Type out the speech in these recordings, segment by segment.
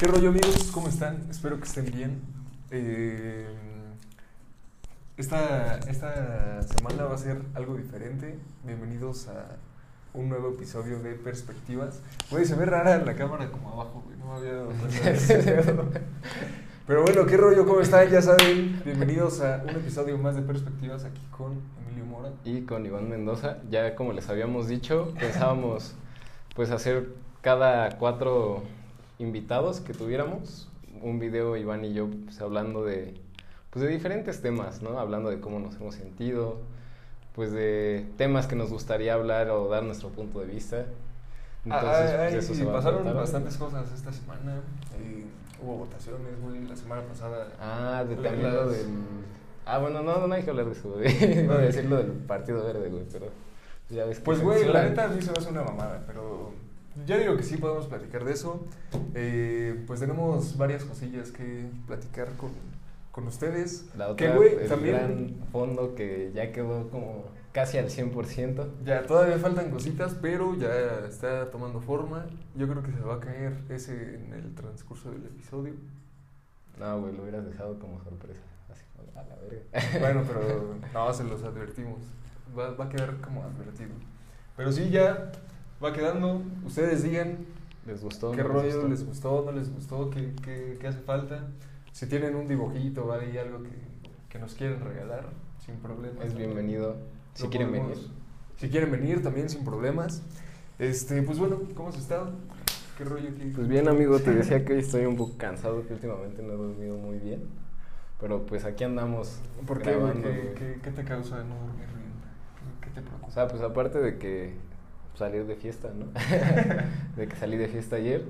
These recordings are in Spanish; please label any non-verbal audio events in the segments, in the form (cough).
¿Qué rollo amigos? ¿Cómo están? Espero que estén bien. Eh, esta, esta semana va a ser algo diferente. Bienvenidos a un nuevo episodio de Perspectivas. Güey, se ve rara la cámara como abajo, güey. No me había dado cuenta. (laughs) Pero bueno, ¿qué rollo? ¿Cómo están? Ya saben, bienvenidos a un episodio más de Perspectivas aquí con Emilio Mora. y con Iván Mendoza. Ya como les habíamos dicho, pensábamos pues hacer cada cuatro invitados que tuviéramos un video Iván y yo pues, hablando de pues de diferentes temas, ¿no? Hablando de cómo nos hemos sentido, pues de temas que nos gustaría hablar o dar nuestro punto de vista. Entonces, pues, eso se va a pasaron tratar. bastantes cosas esta semana. Eh, hubo votaciones, güey, la semana pasada. Ah, de también lo del Ah, bueno, no, no hay que hablar de eso, güey. (laughs) Iba a decir lo del Partido Verde, güey, pero ya ves que Pues, güey, la neta a mí se me hace una mamada, pero yo digo que sí podemos platicar de eso. Eh, pues tenemos varias cosillas que platicar con, con ustedes. La que, otra, güey, el también gran fondo que ya quedó como casi al 100%. ya todavía faltan cositas, pero ya está tomando forma. Yo creo que se va a caer ese en el transcurso del episodio. No, güey, lo hubieras dejado como sorpresa. Así como a la verga. (laughs) Bueno, pero (laughs) no, se los advertimos. Va, va a quedar como advertido. Pero sí, ya va quedando. Ustedes digan ¿Les gustó? qué no rollo, gustó? les gustó, no les gustó, qué, qué, qué hace falta. Si tienen un dibujito o ahí algo que, que nos quieren regalar, sin problema. Es bienvenido. Si quieren podemos- venir. Si quieren venir también sin problemas. Este, pues bueno, ¿cómo has estado? ¿Qué rollo aquí? Pues bien, amigo, te decía que hoy estoy un poco cansado, que últimamente no he dormido muy bien. Pero pues aquí andamos ¿Por qué, grabando, ¿Qué, qué, qué te causa no dormir bien? ¿Qué, qué te preocupa? O sea, pues aparte de que salir de fiesta, ¿no? (laughs) de que salí de fiesta ayer,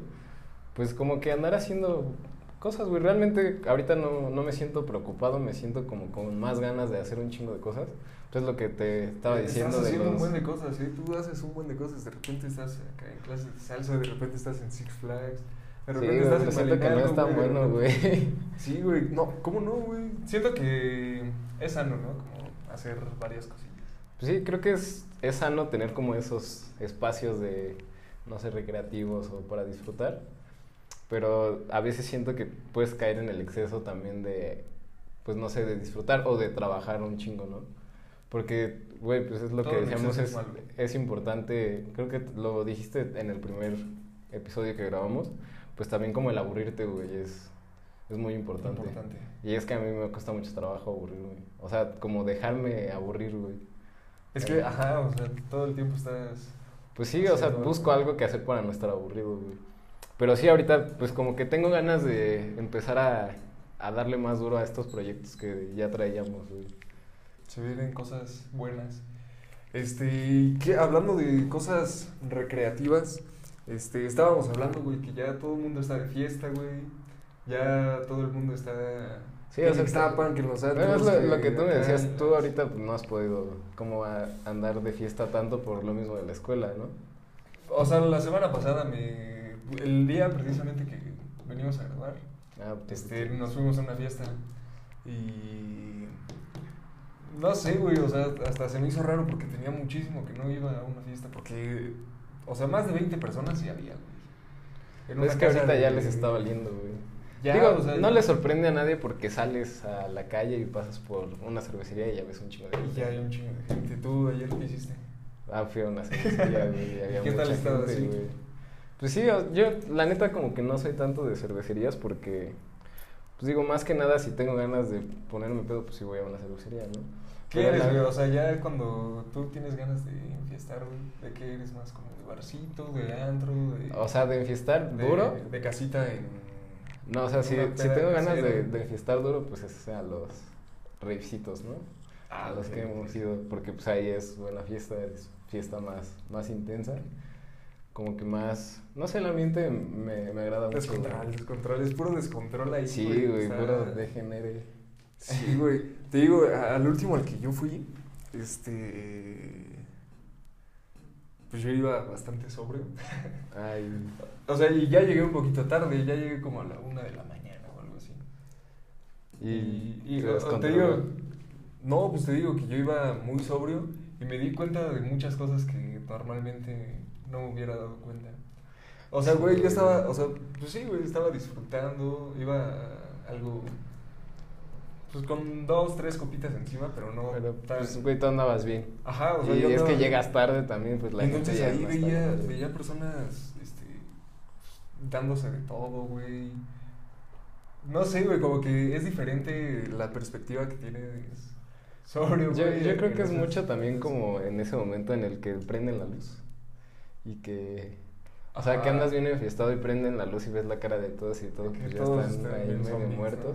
pues como que andar haciendo cosas, güey. Realmente ahorita no, no me siento preocupado, me siento como con más ganas de hacer un chingo de cosas. Entonces lo que te estaba diciendo Estás de haciendo un los... buen de cosas, ¿eh? Tú haces un buen de cosas. De repente estás acá en clases de salsa, de repente estás en Six Flags, de Sí, repente güey, estás en siento que no es tan de bueno, güey. Sí, güey. No, ¿cómo no, güey? Siento que es sano, ¿no? Como hacer varias cosillas. Pues sí, creo que es, es sano tener como esos espacios de, no sé, recreativos o para disfrutar. Pero a veces siento que puedes caer en el exceso también de, pues no sé, de disfrutar o de trabajar un chingo, ¿no? Porque, güey, pues es lo Todo que decíamos, es es importante, creo que lo dijiste en el primer episodio que grabamos, pues también como el aburrirte, güey, es, es muy importante. Importante. Y es que a mí me cuesta mucho trabajo aburrirme. O sea, como dejarme aburrir, güey. Es que, ajá, o sea, todo el tiempo estás. Pues sí, o sea, busco algo. algo que hacer para no estar aburrido, güey. Pero sí, ahorita, pues como que tengo ganas de empezar a, a darle más duro a estos proyectos que ya traíamos, güey. Se vienen cosas buenas. Este, que hablando de cosas recreativas, este, estábamos hablando, güey, que ya todo el mundo está de fiesta, güey. Ya todo el mundo está. Sí, que o sea, en Ixtapan, que los Bueno, es lo, lo que tú me decías, tú ahorita pues, no has podido como a- andar de fiesta tanto por lo mismo de la escuela, ¿no? O sea, la semana pasada me. El día precisamente que venimos a grabar, Ah, pues, este, nos fuimos a una fiesta. Y. No sé, güey, o sea, hasta se me hizo raro porque tenía muchísimo que no iba a una fiesta. Porque. O sea, más de 20 personas sí había, güey. Es que ahorita ya de- les está valiendo, güey. Ya, Digo, o sea, no le sorprende a nadie porque sales a la calle y pasas por una cervecería y ya ves un chingo de gente. ya hay un chingo de gente. ¿Tú ayer qué hiciste? Ah, fui a una cervecería, güey, (laughs) había ¿Qué tal mucha estaba gente, así? güey. Pues sí, yo la neta como que no soy tanto de cervecerías porque, pues digo, más que nada si tengo ganas de ponerme pedo, pues sí voy a una cervecería, ¿no? ¿Qué Pero eres, la- güey? O sea, ya cuando tú tienes ganas de enfiestar, güey, ¿de qué eres más? ¿Como de barcito, de antro, de... O sea, de enfiestar de, duro. De casita en... No, o sea, si, si tengo ganas de, de enfiestar duro, pues es a los ravecitos, ¿no? Ah, a los ok, que hemos ido, porque pues ahí es buena fiesta, es fiesta más, más intensa. Como que más, no sé, el ambiente me, me agrada mucho. Descontrol, descontrol, es puro descontrol ahí, Sí, güey, o sea, puro degenere. Sí, güey. Te digo, al último al que yo fui, este... Pues yo iba bastante sobrio. (laughs) Ay, O sea, y ya llegué un poquito tarde, ya llegué como a la una de la mañana o algo así. y, y, te o- digo, no, pues te digo que yo iba muy sobrio y me di cuenta de muchas cosas que normalmente no me hubiera dado cuenta. O sea, güey, yo estaba, o sea, pues sí, güey, estaba disfrutando, iba a algo, pues con dos, tres copitas encima, pero no Pero, pues, güey, tú andabas bien. Ajá, o sea, y yo es que llegas tarde también, pues la Entonces gente ya ahí veía, tarde. veía personas, este, dándose de todo, güey. No sé, güey, como que es diferente la perspectiva que tienes sobrio, Yo, güey. yo creo en que es mucho también como en ese momento en el que prenden la luz. Y que... O sea, que andas bien enfiestado y prenden la luz y ves la cara de todos y todos, Que pues ya están ahí medio zombies, ¿no?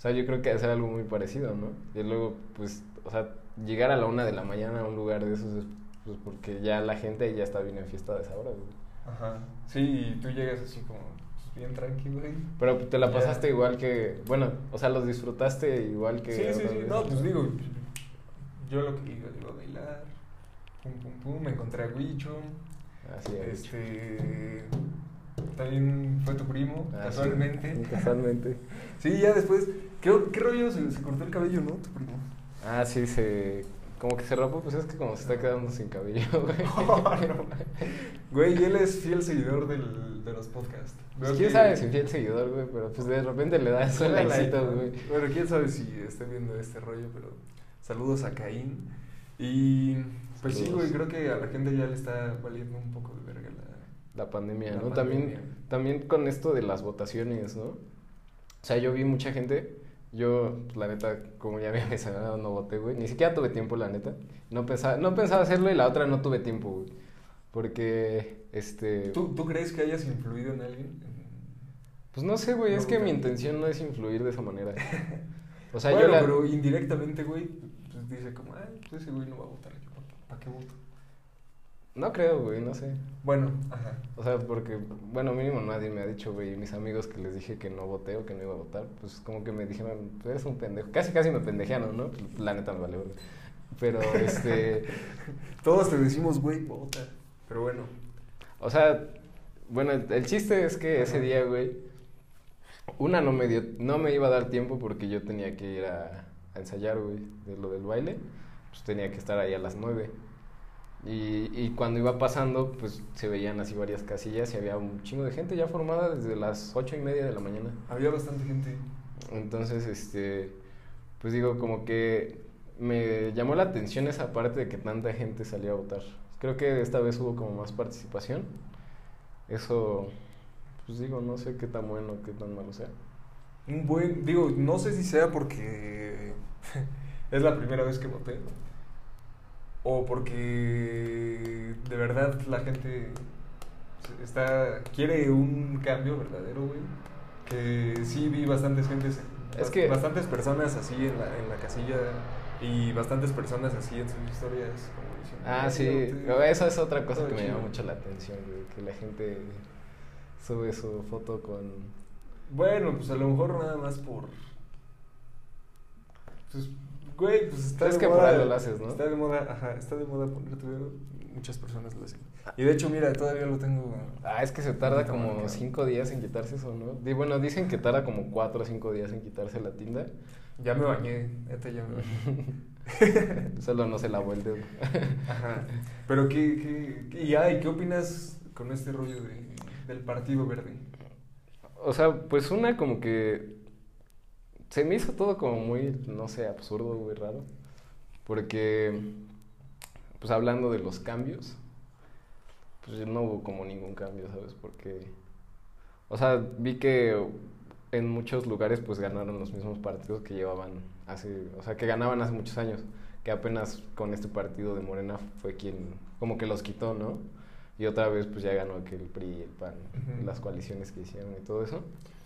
O sea, yo creo que debe ser algo muy parecido, ¿no? Y luego, pues, o sea, llegar a la una de la mañana a un lugar de esos es pues porque ya la gente ya está bien enfiestada a esa hora, güey. Ajá. Sí, y tú llegas así como pues, bien tranquilo, güey. Pero te la pasaste igual que... Bueno, o sea, los disfrutaste igual que... Sí, sí, sí. No, pues digo, yo lo que iba, iba a bailar. Pum, pum, pum. Me encontré a Huicho. Así es. Este. También fue tu primo, Ah, sí, casualmente. (laughs) Casualmente. Sí, ya después. ¿Qué, qué rollo? Se, se cortó el cabello, ¿no? Tu primo. Ah, sí, se... Como que se rapó, pues es que como se está quedando sin cabello, (laughs) güey. Oh, no. Güey, él es fiel seguidor del, de los podcasts. Pues, quién que- sabe si fiel seguidor, güey, pero pues de repente le da da likecito, like, güey. Bueno, quién sabe si esté viendo este rollo, pero saludos a Caín. Y pues sí, güey, creo que a la gente ya le está valiendo un poco de verga la... La pandemia, La ¿no? pandemia. También, también con esto de las votaciones, ¿no? O sea, yo vi mucha gente, yo, pues, la neta, como ya había (laughs) mencionado, no voté, güey. Ni siquiera tuve tiempo, la neta. No pensaba, no pensaba hacerlo y la otra no tuve tiempo, güey. Porque, este... ¿Tú, ¿Tú crees que hayas influido en alguien? Pues no sé, güey, No es que mi intención no es influir de esa manera. (laughs) O sea, bueno, yo la... pero indirectamente, güey, pues dice como, ah, pues ese güey no va a votar, ¿para qué voto? No creo, güey, no sé. Bueno, ajá. O sea, porque, bueno, mínimo nadie me ha dicho, güey, mis amigos que les dije que no voté o que no iba a votar, pues como que me dijeron, "Tú eres un pendejo. Casi, casi me pendejearon, ¿no? Pues, La neta me vale, güey. Pero, este, (laughs) Todos te decimos, güey, vota. Pero bueno. o sea, bueno, el, el chiste es que ese día, güey, una no me dio, no me iba a dar tiempo porque yo tenía que ir a, a ensayar, güey, de lo del baile, pues tenía que estar ahí a las nueve. Y, y cuando iba pasando, pues se veían así varias casillas y había un chingo de gente ya formada desde las ocho y media de la mañana. Había bastante gente. Entonces, este, pues digo, como que me llamó la atención esa parte de que tanta gente salió a votar. Creo que esta vez hubo como más participación. Eso, pues digo, no sé qué tan bueno, qué tan malo sea. Un buen, digo, no sé si sea porque (laughs) es la primera vez que voté o porque de verdad la gente está quiere un cambio verdadero, güey. Que sí vi bastantes gentes, Es que- bastantes personas así en la, en la casilla y bastantes personas así en sus historias como diciendo, Ah, "Ay, sí, yo voté". esa es otra cosa que me llama mucho la atención, güey, que la gente sube su foto con... Bueno, pues a lo mejor nada más por. Pues, güey, pues está Es de que por moda. algo lo haces, ¿no? Está de moda, ajá, está de moda ponerte dedo. Muchas personas lo hacen. Y de hecho, mira, todavía lo tengo. Ah, es que se tarda como marcado. cinco días en quitarse eso, ¿no? Di- bueno, dicen que tarda como cuatro o cinco días en quitarse la tinta. Ya me bañé, neta ya me bañé. (laughs) Solo no se lavó el dedo. Ajá. Pero, ¿qué, qué, qué- y, ay, ¿qué opinas con este rollo de, del Partido Verde? O sea, pues una como que se me hizo todo como muy, no sé, absurdo, muy raro. Porque, pues hablando de los cambios, pues no hubo como ningún cambio, ¿sabes? Porque, o sea, vi que en muchos lugares pues ganaron los mismos partidos que llevaban hace, o sea, que ganaban hace muchos años. Que apenas con este partido de Morena fue quien como que los quitó, ¿no? Y otra vez pues ya ganó que el PRI el PAN, las coaliciones que hicieron y todo eso.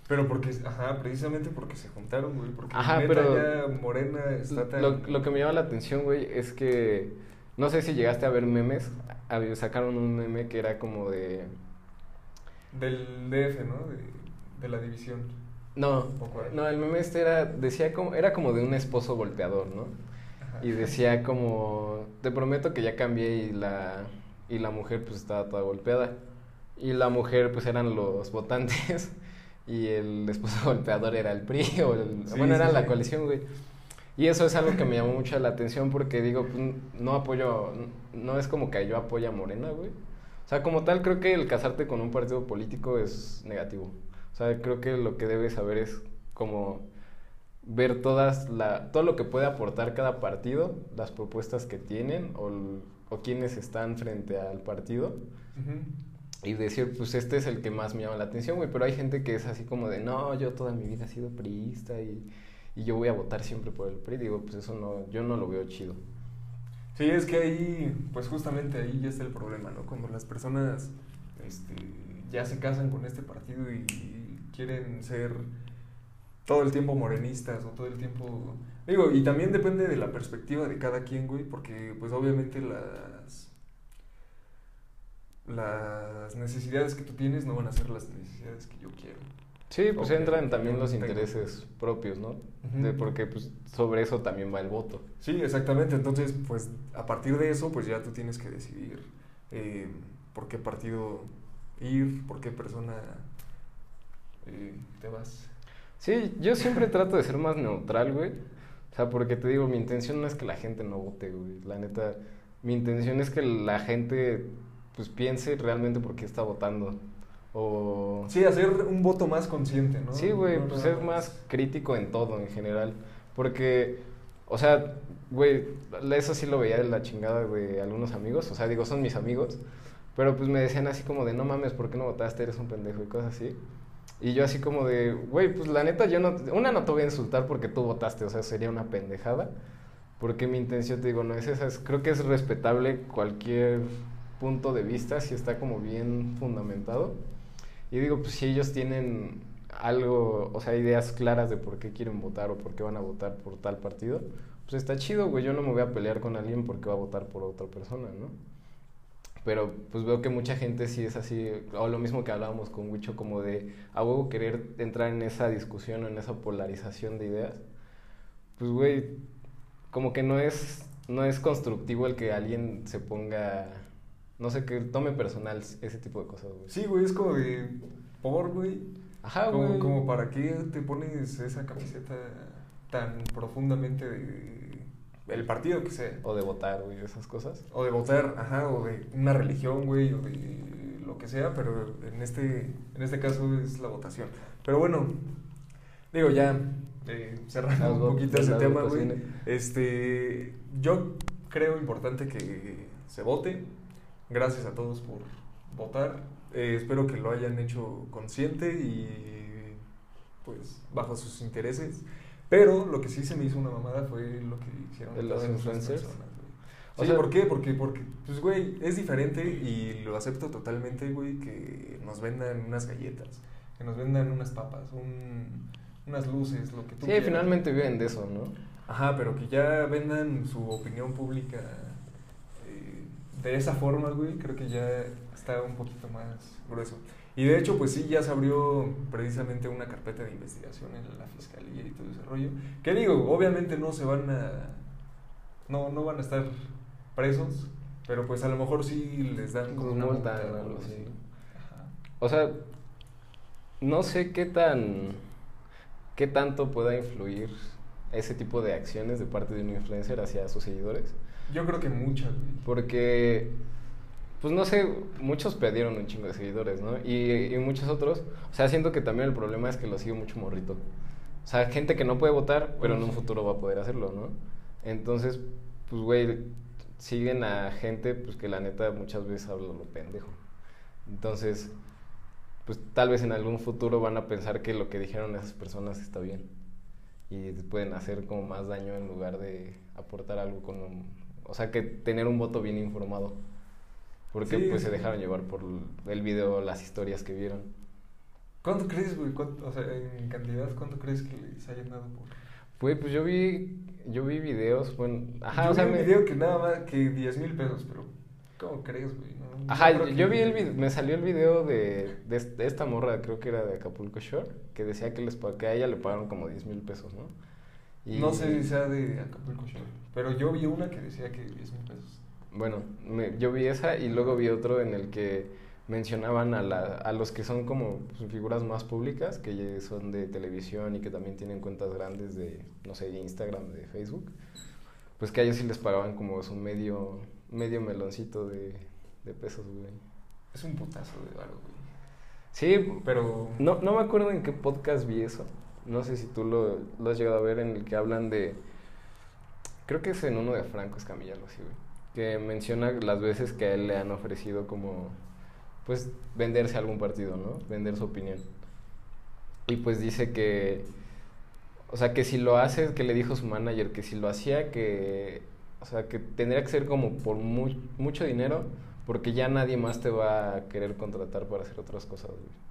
Pero porque, ajá, precisamente porque se juntaron, güey. Porque Ajá, neta pero- ya Morena está tan. Lo, lo que me llama la atención, güey, es que no sé si llegaste a ver memes. Sacaron un meme que era como de. Del DF, ¿no? De, de la división. No, no, el meme este era, decía como, era como de un esposo golpeador, ¿no? Ajá. Y decía como, te prometo que ya cambié y la, y la mujer pues estaba toda golpeada. Y la mujer pues eran los votantes y el (laughs) esposo golpeador era el PRI o el, Sí, bueno, sí, era la sí. coalición, güey. Y eso es algo que me llamó mucho la atención porque digo, pues, no apoyo, no es como que yo apoye a Morena, güey. O sea, como tal, creo que el casarte con un partido político es negativo. O sea, creo que lo que debes saber es como ver todas la, todo lo que puede aportar cada partido, las propuestas que tienen o, o quienes están frente al partido. Y decir, pues este es el que más me llama la atención, güey. Pero hay gente que es así como de, no, yo toda mi vida he sido priista y, y yo voy a votar siempre por el PRI. Digo, pues eso no, yo no lo veo chido. Sí, es que ahí, pues justamente ahí ya está el problema, ¿no? Cuando las personas este, ya se casan con este partido y, quieren ser todo el tiempo morenistas o todo el tiempo... Digo, y también depende de la perspectiva de cada quien, güey, porque pues obviamente las... Las necesidades que tú tienes no van a ser las necesidades que yo quiero. Sí, pues entran también los intereses propios, ¿no? de, porque pues, sobre eso también va el voto. Sí, exactamente. Entonces, pues a partir de eso, pues ya tú tienes que decidir eh, por qué partido ir, por qué persona eh, te vas. Sí, yo siempre trato de ser más neutral, güey. O sea, porque te digo, mi intención no es que la gente no vote, güey. La neta, mi intención es que la gente pues piense realmente por qué está votando. O... Sí, hacer un voto más consciente, ¿no? Sí, güey, pues ser más crítico en todo en general. Porque, o sea, güey, eso sí lo veía de la chingada de algunos amigos. O sea, digo, son mis amigos. Pero pues me decían así como de, no mames, ¿por qué no votaste? Eres un pendejo y cosas así. Y yo así como de, güey, pues la neta, yo no, una no te voy a insultar porque tú votaste, o sea, sería una pendejada. Porque mi intención, te digo, no es esa. creo que es respetable cualquier punto de vista si está como bien fundamentado. Y digo, pues si ellos tienen algo, o sea, ideas claras de por qué quieren votar o por qué van a votar por tal partido, pues está chido, güey. Yo no me voy a pelear con alguien porque va a votar por otra persona, ¿no? Pero pues veo que mucha gente sí es así, o lo mismo que hablábamos con Wicho, como de a huevo querer entrar en esa discusión o en esa polarización de ideas. Pues, güey, como que no es, no es constructivo el que alguien se ponga no sé, que tome personal ese tipo de cosas, güey. Sí, güey, es como de por, güey. Ajá, güey. Como para qué te pones esa camiseta tan profundamente de el partido que sea. O de votar, güey, esas cosas. O de votar, ajá, o de una religión, güey, o de lo que sea, pero en este, en este caso es la votación. Pero bueno, digo, ya eh, cerrando un poquito ese tema, güey. Este, yo creo importante que se vote Gracias a todos por votar. Eh, espero que lo hayan hecho consciente y pues bajo sus intereses. Pero lo que sí se me hizo una mamada fue lo que hicieron los influencers. O sea, ¿por qué? Porque, porque, pues, güey, es diferente y lo acepto totalmente, güey, que nos vendan unas galletas, que nos vendan unas papas, un, unas luces, lo que tú Sí, finalmente viven de eso, ¿no? Ajá, pero que ya vendan su opinión pública de esa forma, güey, creo que ya está un poquito más grueso. Y de hecho, pues sí, ya se abrió precisamente una carpeta de investigación en la fiscalía y todo ese rollo. Que digo, obviamente no se van a. No, no van a estar presos, pero pues a lo mejor sí les dan como una multa o algo así. O sea, no sé qué tan. qué tanto pueda influir ese tipo de acciones de parte de un influencer hacia sus seguidores. Yo creo que muchas, Porque, pues no sé, muchos perdieron un chingo de seguidores, ¿no? Y, y, muchos otros, o sea, siento que también el problema es que lo sigue mucho morrito. O sea, gente que no puede votar, pero en un futuro va a poder hacerlo, ¿no? Entonces, pues, güey, siguen a gente, pues, que la neta muchas veces habla lo pendejo. Entonces, pues, tal vez en algún futuro van a pensar que lo que dijeron esas personas está bien. Y pueden hacer como más daño en lugar de aportar algo con o sea, que tener un voto bien informado. Porque pues se dejaron llevar por el video, las historias que vieron. ¿Cuánto crees, güey? O sea, en cantidad, ¿cuánto crees que se hayan dado por...? Güey, pues yo vi, yo vi videos, bueno, ajá, o sea, vi un video que nada más que 10 mil pesos, pero ¿cómo crees, güey? ajá, yo, vi el video, me salió el video de, de, esta morra, creo que era de Acapulco Shore, que decía que, les, que a ella le pagaron como 10 mil pesos, ¿no? No sé si sea de Acapulco Shore, pero yo vi una que decía que 10 mil pesos. Bueno, yo vi esa y luego vi otro en el que mencionaban a, la, a los que son como pues, figuras más públicas, que son de televisión y que también tienen cuentas grandes de, no sé, de Instagram, de Facebook, pues que a ellos sí les pagaban como su medio, medio meloncito de, de pesos, güey. Es un putazo de varo, güey. Sí, Pero. no, no me acuerdo en qué podcast vi eso. No sé si tú lo, has llegado a ver en el que hablan de... Creo que es en uno de Franco Escamilla, algo así, güey. Que menciona las veces que a él le han ofrecido como... Pues venderse a algún partido, ¿no? Vender su opinión. Y pues dice que... O sea, que si lo hace, que le dijo su manager, que si lo hacía, que... O sea, que tendría que ser como por mu- mucho dinero, porque ya nadie más te va a querer contratar para hacer otras cosas, güey.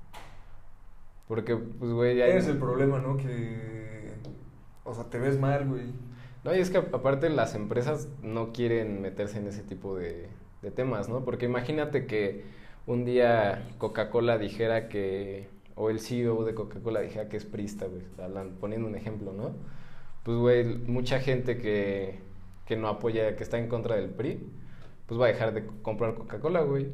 Porque, pues, güey, ya... Es el problema, ¿no? Que. O sea, te ves mal, güey. No, y es que aparte las empresas no quieren meterse en ese tipo de, de temas, ¿no? Porque imagínate que un día Coca-Cola dijera que, o el CEO de Coca-Cola dijera que es prista, güey, poniendo un ejemplo, ¿no? Pues, güey, mucha gente que, que no apoya, que está en contra del PRI, pues va a dejar de comprar Coca-Cola, güey.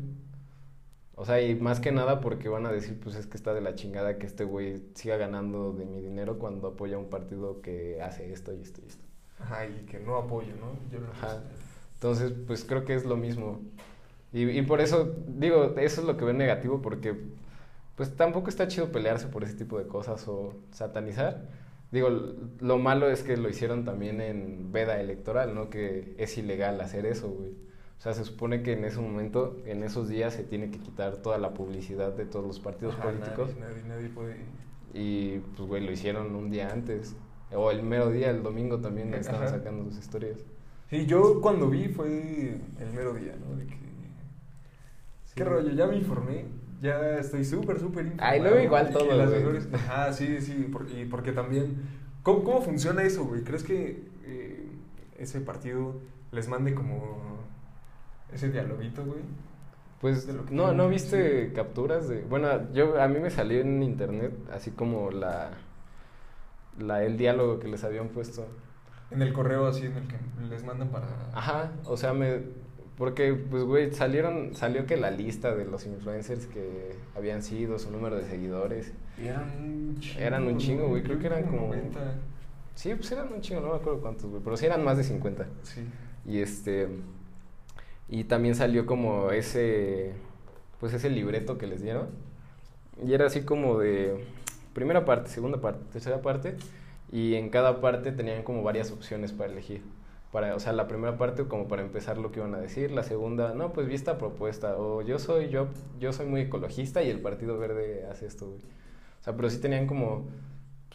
O sea, y más que nada porque van a decir, pues es que está de la chingada que este güey siga ganando de mi dinero cuando apoya un partido que hace esto y esto y esto. Ajá, y que no apoyo, ¿no? Yo no Ajá. Entonces, pues creo que es lo mismo. Y, y por eso, digo, eso es lo que veo negativo porque, pues tampoco está chido pelearse por ese tipo de cosas o satanizar. Digo, lo malo es que lo hicieron también en veda electoral, ¿no? Que es ilegal hacer eso, güey. O sea, se supone que en ese momento, en esos días, se tiene que quitar toda la publicidad de todos los partidos Ajá, políticos. Nadie, nadie, nadie puede. Y pues, güey, lo hicieron un día antes. O el mero día, el domingo también estaban Ajá. sacando sus historias. Sí, yo cuando vi fue el mero día, ¿no? De que. ¿Qué rollo? Ya me informé. Ya estoy súper, súper informado. Ay, luego igual todo, las güey. mejores- Ajá, sí, sí. por- y porque también. ¿Cómo, cómo funciona eso, güey? ¿Crees que eh, ese partido les mande como. Ese dialoguito, güey? Pues de lo que no, ¿no viste capturas de...? Bueno, yo a mí me salió en internet así como la, la el diálogo que les habían puesto. En el correo así en el que les mandan para. Ajá, o sea, me... Porque, pues, güey, salieron, salió que la lista de los influencers que habían sido, su número de seguidores. Y eran un chingo. Eran un chingo, güey, creo que eran como- 90. Sí, pues eran un chingo, no me acuerdo cuántos, güey, pero sí eran más de 50. Sí. Y este... Y también salió como ese... Pues ese libreto que les dieron. Y era así como de... Primera parte, segunda parte, tercera parte. Y en cada parte tenían como varias opciones para elegir. Para, o sea, la primera parte como para empezar lo que iban a decir. La segunda, no, pues vi esta propuesta. O yo soy, yo, yo soy muy ecologista y el Partido Verde hace esto, güey. O sea, pero sí tenían como...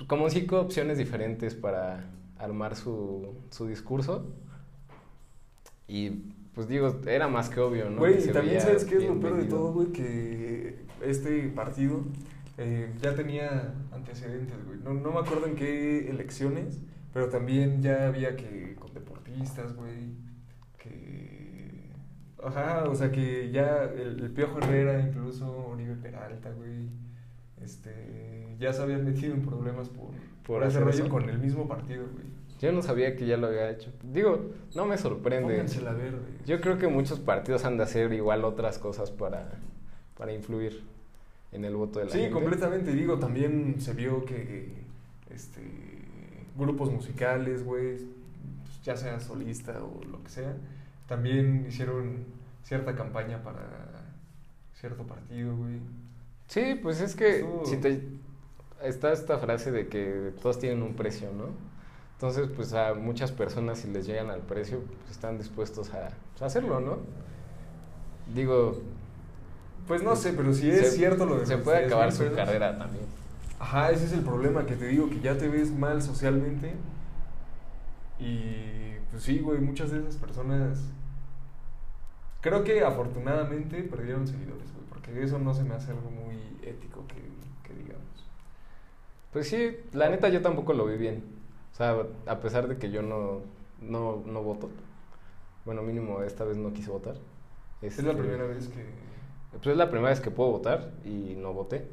Como cinco opciones diferentes para armar su, su discurso. Y pues digo, era más que obvio, ¿no? Güey, y también sabes qué es lo peor de todo, güey, que este partido eh, ya tenía antecedentes, güey. No, no me acuerdo en qué elecciones, pero también ya había que con deportistas, güey, que... Ajá, o sea que ya el, el Piojo Herrera, incluso Oribe Peralta, güey, este, ya se habían metido en problemas por, ¿Por por hacer rollo con el mismo partido, güey. Yo no sabía que ya lo había hecho. Digo, no me sorprende. Póngansela a ver, güey. Yo creo que muchos partidos han de hacer igual otras cosas para, para influir en el voto de la Sí, gente. completamente. Digo, también se vio que este grupos musicales, güey, pues, ya sea solista o lo que sea, también hicieron cierta campaña para cierto partido, güey. Sí, pues es que Estuvo- si te está esta frase de que todos tienen un precio, ¿no? Entonces, pues a muchas personas si les llegan al precio, pues están dispuestos a, pues, a hacerlo, ¿no? Digo, Pues no sé, pero si es se- cierto lo de se puede 10,000 acabar su carrera también. Ajá, ese es el problema, que te digo que ya te ves mal socialmente. Y pues sí, güey, muchas de esas personas. Creo que afortunadamente perdieron seguidores, güey, porque eso no se me hace algo muy ético que, que digamos. Pues sí, la neta yo tampoco lo vi bien. O sea, a pesar de que yo no, no, no voto. Bueno, mínimo esta vez no quise votar. Es la Este, primera vez que. Pues es la primera vez que puedo votar y no voté.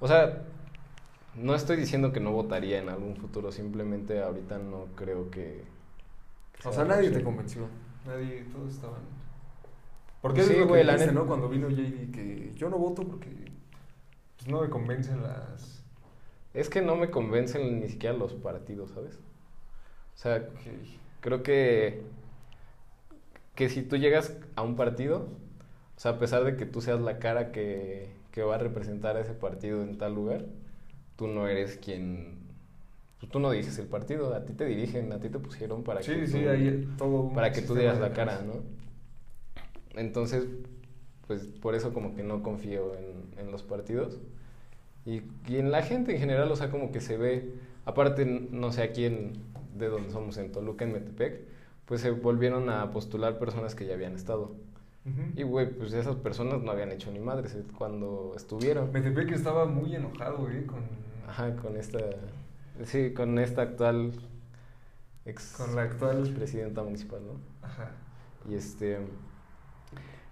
O sea, no estoy diciendo que no votaría en algún futuro, simplemente ahorita no creo que... que O sea nadie te convenció. Nadie, todos estaban. Porque Pues eso sí, güey, la neta. ¿no? Cuando vino JD, que yo no voto porque pues, no me convencen las. Es que no me convencen ni siquiera los partidos, ¿sabes? O sea, creo que, que si tú llegas a un partido, O sea, a pesar de que tú seas la cara que, que va a representar a ese partido en tal lugar, tú no eres quien... pues tú no diriges el partido, a ti te dirigen, a ti te pusieron para Sí, que sí, tú, hay todo para que tú digas la cara, ¿no? Entonces, pues por eso como que no confío en, en los partidos. Y, y en la gente en general, o sea, como que se ve, aparte, no sé, aquí en, de donde somos, en Toluca, en Metepec, pues se volvieron a postular personas que ya habían estado. Y, güey, pues esas personas no habían hecho ni madres eh, cuando estuvieron. Metepec estaba muy enojado, güey, con, Ajá, con esta, sí, con esta actual ex con la actual... presidenta municipal, ¿no? Ajá. Y este,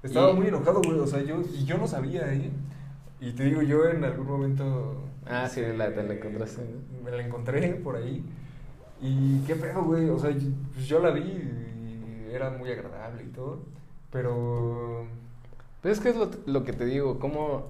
Estaba Y- muy enojado, güey, o sea, yo, y yo no sabía, ¿eh? Y te digo, yo en algún momento... Ah, sí, este, la- te la encontraste, ¿no? Me la encontré por ahí. Y qué pedo, güey, o sea, yo, pues yo la vi y era muy agradable y todo, pero... Pero es que es lo, que te digo, como,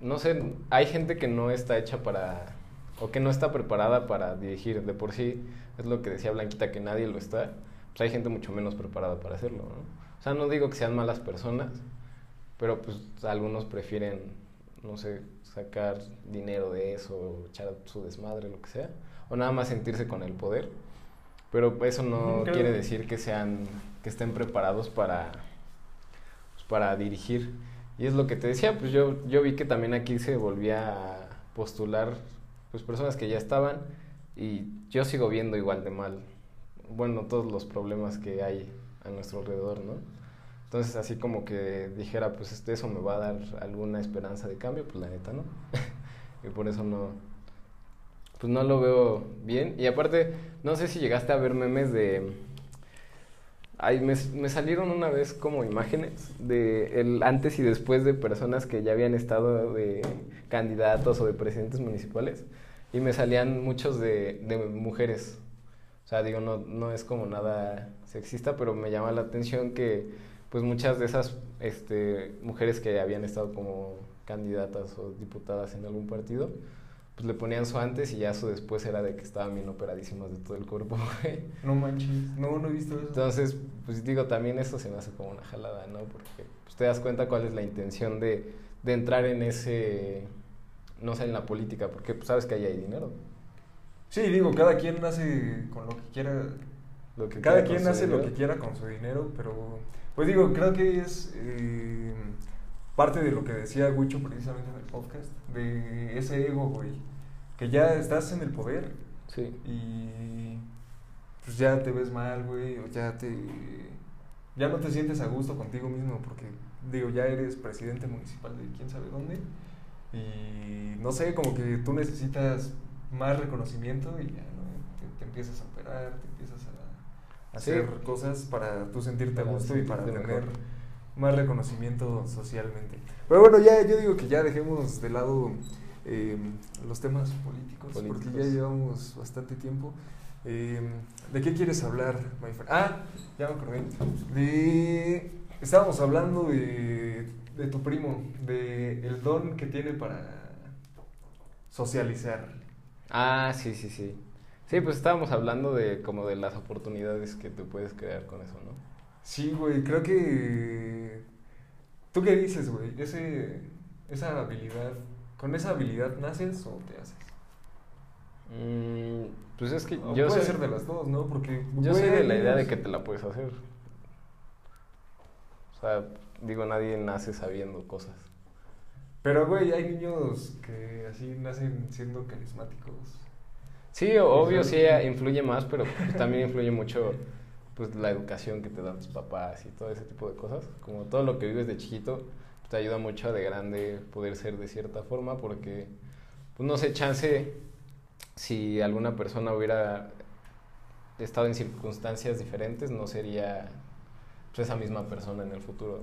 no sé, hay gente que no está hecha para, o que no está preparada para dirigir, de por sí, es lo que decía Blanquita, que nadie lo está, pues hay gente mucho menos preparada para hacerlo, ¿no? O sea, no digo que sean malas personas, pero pues algunos prefieren, no sé, sacar dinero de eso, echar su desmadre, lo que sea, o nada más sentirse con el poder. Pero eso no creo- quiere decir que sean, que estén preparados para, pues, para dirigir. Y es lo que te decía, pues yo, yo vi que también aquí se volvía a postular pues personas que ya estaban y yo sigo viendo igual de mal, bueno, todos los problemas que hay a nuestro alrededor, ¿no? Entonces así como que dijera, pues este, eso me va a dar alguna esperanza de cambio, pues la neta, ¿no? (laughs) y por eso no, pues no lo veo bien. Y aparte, no sé si llegaste a ver memes de... Ay, me, salieron una vez como imágenes de el antes y después de personas que ya habían estado de candidatos o de presidentes municipales y me salían muchos de, de mujeres. O sea, digo, no, no es como nada sexista, pero me llama la atención que pues muchas de esas este, mujeres que habían estado como candidatas o diputadas en algún partido, pues le ponían su antes y ya su después era de que estaban bien operadísimas de todo el cuerpo, (laughs) güey. No manches, no, no he visto eso. Entonces, pues digo, también esto se me hace como una jalada, ¿no? Porque pues, te das cuenta cuál es la intención de, de entrar en ese, no sé, en la política, porque pues, sabes que ahí hay dinero. Sí, digo, cada quien hace con lo que quiera. Lo que cada quiera quien hace lo que quiera con su dinero, pero pues digo, creo que es eh, parte de lo que decía Wicho precisamente en el podcast, de ese ego, güey, que ya estás en el poder Sí. y pues ya te ves mal, güey, o ya te ya no te sientes a gusto contigo mismo porque digo, ya eres presidente municipal de quién sabe dónde y no sé, como que tú necesitas más reconocimiento y ya no te, te empiezas a operar, te empiezas a, a Sí. hacer cosas para tú sentirte a gusto y para tener mejor. Más reconocimiento socialmente. Pero bueno, ya yo digo que ya dejemos de lado eh, los temas políticos, porque ya llevamos bastante tiempo. Eh, ¿De qué quieres hablar, my friend? Ah, ya me acordé. De, estábamos hablando de, de tu primo, de el don que tiene para socializar. Ah, sí, sí, sí. Sí, pues estábamos hablando de como de las oportunidades que te puedes crear con eso, ¿no? Sí, güey, creo que... ¿Tú qué dices, güey? Ese, esa habilidad, ¿con esa habilidad naces o te haces? Mm, pues es que O yo puede soy, ser de las dos, ¿no? Porque... yo güey, soy de la idea de que te la puedes hacer. O sea, digo, nadie nace sabiendo cosas. Pero, güey, hay niños que así nacen siendo carismáticos. Sí, obvio, sí influye más, pero pues también influye mucho pues la educación que te dan tus papás y todo ese tipo de cosas. Como todo lo que vives de chiquito pues, te ayuda mucho de grande poder ser de cierta forma porque, pues no sé, chance si alguna persona hubiera estado en circunstancias diferentes, no sería pues, esa misma persona en el futuro.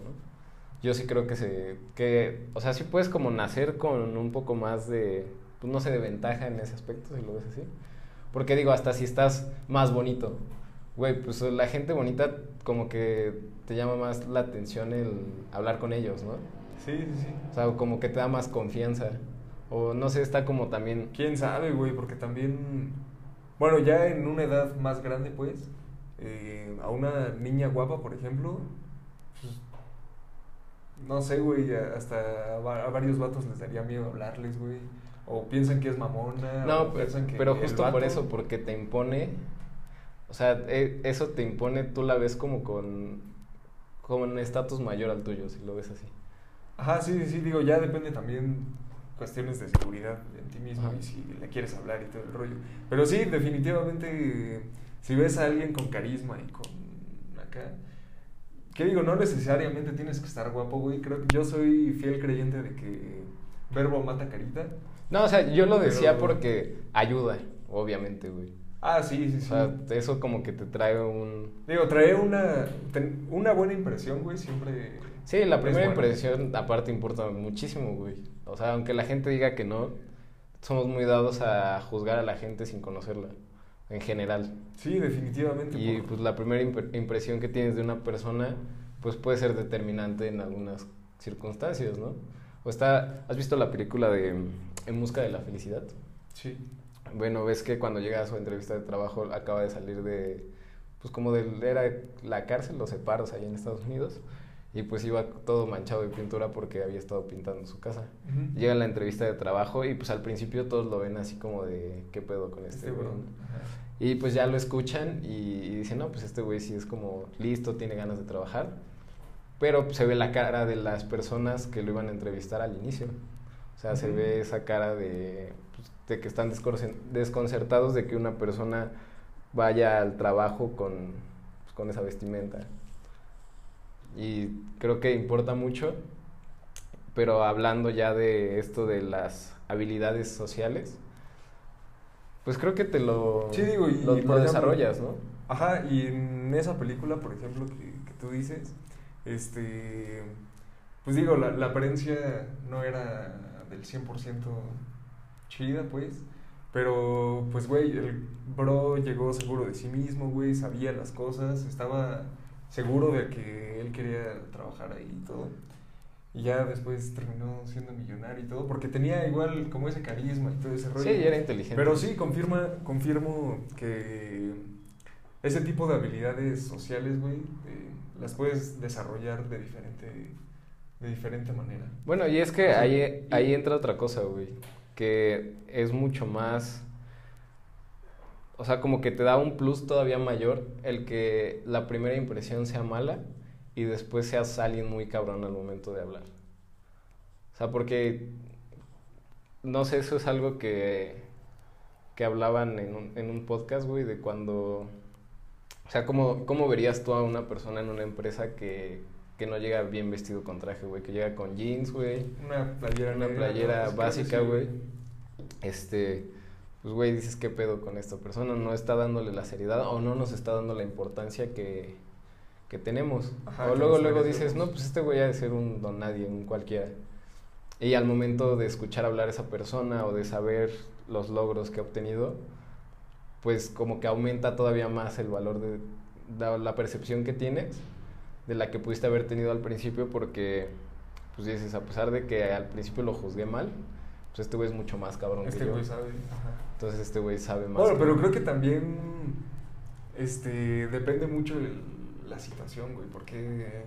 Yo sí creo que se, que, o sea, sí puedes como nacer con un poco más de, no sé, de ventaja en ese aspecto, si lo ves así. Porque digo, hasta si estás más bonito, güey, pues la gente bonita como que te llama más la atención el hablar con ellos, ¿no? Sí, sí, sí. O sea, como que te da más confianza. O no sé, está como también... ¿Quién sabe, güey? Porque también... Bueno, ya en una edad más grande, pues, eh, a una niña guapa, por ejemplo, pues, no sé, güey, hasta a, va- a varios vatos les daría miedo hablarles, güey. O piensan que es mamona. No, o pero, piensan que pero justo por eso, porque te impone, sea, e- eso te impone, tú la ves como con, como un estatus mayor al tuyo, si lo ves así. Ajá, sí, sí, sí, digo, ya depende también cuestiones de seguridad en ti mismo Ajá. y si le quieres hablar y todo el rollo. Pero sí, definitivamente, si ves a alguien con carisma y con acá, ¿qué digo? No necesariamente tienes que estar guapo, güey. Creo que yo soy fiel creyente de que verbo mata carita. No, o sea, yo lo decía Pero- porque ayuda, obviamente, güey. Ah, sí, sí, O sí. sea, eso como que te trae un... Digo, trae una, ten- una buena impresión, güey, siempre... Sí, la primera impresión aparte importa muchísimo, güey. O sea, aunque la gente diga que no, somos muy dados a juzgar a la gente sin conocerla, en general. Sí, definitivamente. Y por- pues la primera impre- impresión que tienes de una persona, pues puede ser determinante en algunas circunstancias, ¿no? O está, ¿has visto la película de En busca de la felicidad? Sí. Bueno, ves que cuando llega a su entrevista de trabajo acaba de salir de, pues como de, era la cárcel, los separos allá en Estados Unidos, y pues iba todo manchado de pintura porque había estado pintando su casa. Llega a la entrevista de trabajo y pues al principio todos lo ven así como de, ¿qué pedo con este Este güey? Y pues ya lo escuchan y, y dicen, no, pues este güey sí es como listo, tiene ganas de trabajar. Pero pues, se ve la cara de las personas que lo iban a entrevistar al inicio. O sea, se ve esa cara de, de que están desconcertados de que una persona vaya al trabajo con, pues, con esa vestimenta. Y creo que importa mucho. Pero hablando ya de esto de las habilidades sociales, pues creo que te lo, Sí, digo, y- lo, y lo por ejemplo- desarrollas, ¿no? Ajá, y en esa película, por ejemplo, que, que tú dices, este, pues digo, la, la apariencia no era del 100% chida, pues, pero, pues, güey, el bro llegó seguro de sí mismo, güey, sabía las cosas, estaba seguro de que él quería trabajar ahí y todo. Y ya después terminó siendo millonario y todo, porque tenía igual como ese carisma y todo ese rollo. Sí, era inteligente. Pero sí, confirma, confirmo que ese tipo de habilidades sociales, güey, eh, las puedes desarrollar de diferente, de diferente manera. Bueno, y es que O sea, ahí, y- ahí entra otra cosa, güey. Que es mucho más. O sea, como que te da un plus todavía mayor el que la primera impresión sea mala y después seas alguien muy cabrón al momento de hablar. O sea, porque. No sé, eso es algo que. que hablaban en un, en un podcast, güey, de cuando. O sea, ¿cómo, ¿cómo verías tú a una persona en una empresa que, que no llega bien vestido con traje, güey? Que llega con jeans, güey. Una playera Una playera básica, güey. Este, pues, güey, dices, ¿qué pedo con esta persona? No está dándole la seriedad o no nos está dando la importancia que, que tenemos. Ajá, o que luego, luego dices, no, pues este güey ha de ser un don nadie, un cualquiera. Y al momento de escuchar hablar a esa persona o de saber los logros que ha obtenido, pues como que aumenta todavía más el valor de la, la percepción que tienes de la que pudiste haber tenido al principio porque pues dices, a pesar de que al principio lo juzgué mal, pues este güey es mucho más cabrón Este que yo. güey sabe. Ajá. Entonces este güey sabe más. Bueno, pero yo. creo que también este depende mucho de la situación, güey, porque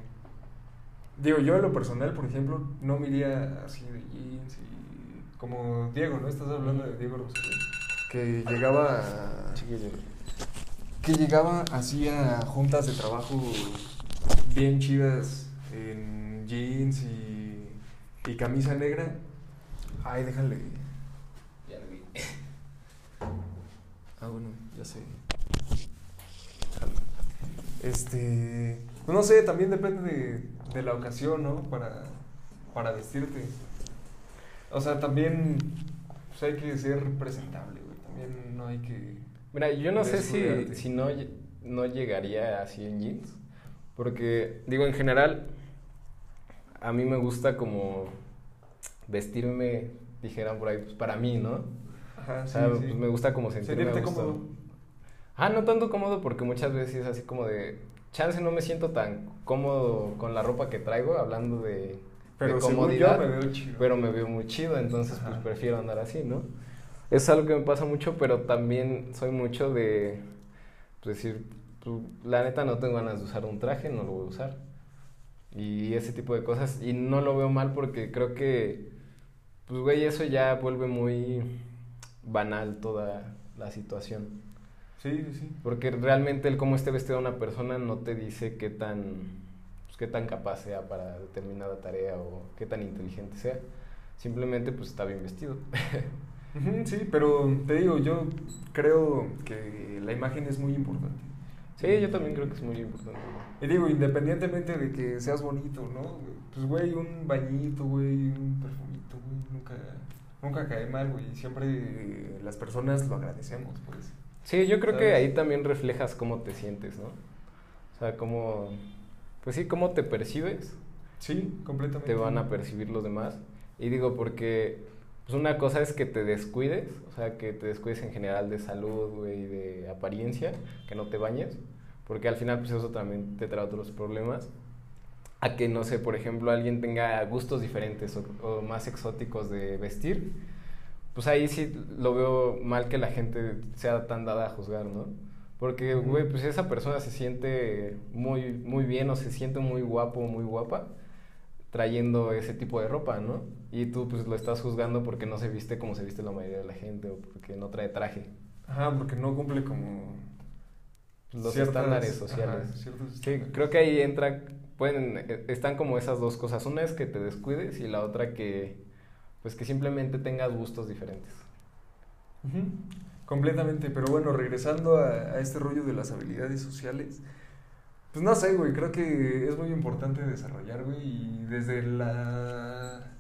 digo, yo en lo personal, por ejemplo, no me iría así de jeans y como Diego, ¿no? Estás hablando de Diego Rosario, que llegaba a- que llegaba así a juntas de trabajo bien chidas en jeans y, y camisa negra. Ay, déjale. Ya lo vi. Ah, bueno, ya sé. Este. pues no sé, también depende de, de la ocasión, ¿no? Para, para vestirte. O sea, también pues hay que ser presentable, güey. También no hay que. Mira, yo no sé si, si no, no llegaría así en jeans. Porque, digo, en general, a mí me gusta como vestirme, dijeran por ahí, pues para mí, ¿no? Ajá, O sí, sea, sí. pues, me gusta como sentirme Sentirte cómodo. Ah, no tanto cómodo porque muchas veces es así como de, chance no me siento tan cómodo con la ropa que traigo, hablando de, Pero de yo comodidad, me veo chido. pero me veo muy chido, entonces pues prefiero andar así, ¿no? Es algo que me pasa mucho, pero también soy mucho de pues, decir, la neta no tengo ganas de usar un traje, no lo voy a usar. y ese tipo de cosas. Y no lo veo mal porque creo que, pues, güey, eso ya vuelve muy banal toda la situación. Sí, sí, sí. Porque realmente el cómo esté vestida una persona no te dice qué tan, pues, qué tan capaz sea para determinada tarea o qué tan inteligente sea. Simplemente pues está bien vestido. Sí, pero te digo, yo creo que la imagen es muy importante. Sí, yo también creo que es muy importante. Y digo, independientemente de que seas bonito, ¿no? Pues, güey, un bañito, güey, un perfumito, güey, nunca, nunca cae mal, güey. Siempre eh, las personas lo agradecemos, pues. Sí, yo creo que ahí también reflejas cómo te sientes, ¿no? O sea, cómo, pues sí, cómo te percibes, Sí, completamente. te van a percibir los demás. Y digo, porque pues una cosa es que te descuides, o sea, que te descuides en general de salud, güey, de apariencia, que no te bañes, porque al final pues eso también te trae otros problemas. A que, no sé, por ejemplo, alguien tenga gustos diferentes o, o más exóticos de vestir, pues ahí sí lo veo mal que la gente sea tan dada a juzgar, ¿no? Porque, güey, pues si esa persona se siente muy, muy bien o se siente muy guapo o muy guapa trayendo ese tipo de ropa, ¿no? Y tú pues lo estás juzgando porque no se viste como se viste la mayoría de la gente o porque no trae traje. Ajá, porque no cumple como... Los ciertas- estándares sociales. Sí, creo que ahí entra, pueden, eh, están como esas dos cosas. Una es que te descuides y la otra que, pues que simplemente tengas gustos diferentes. Completamente, pero bueno, regresando a, a este rollo de las habilidades sociales, pues no sé, güey, creo que es muy importante desarrollar, güey, y desde la...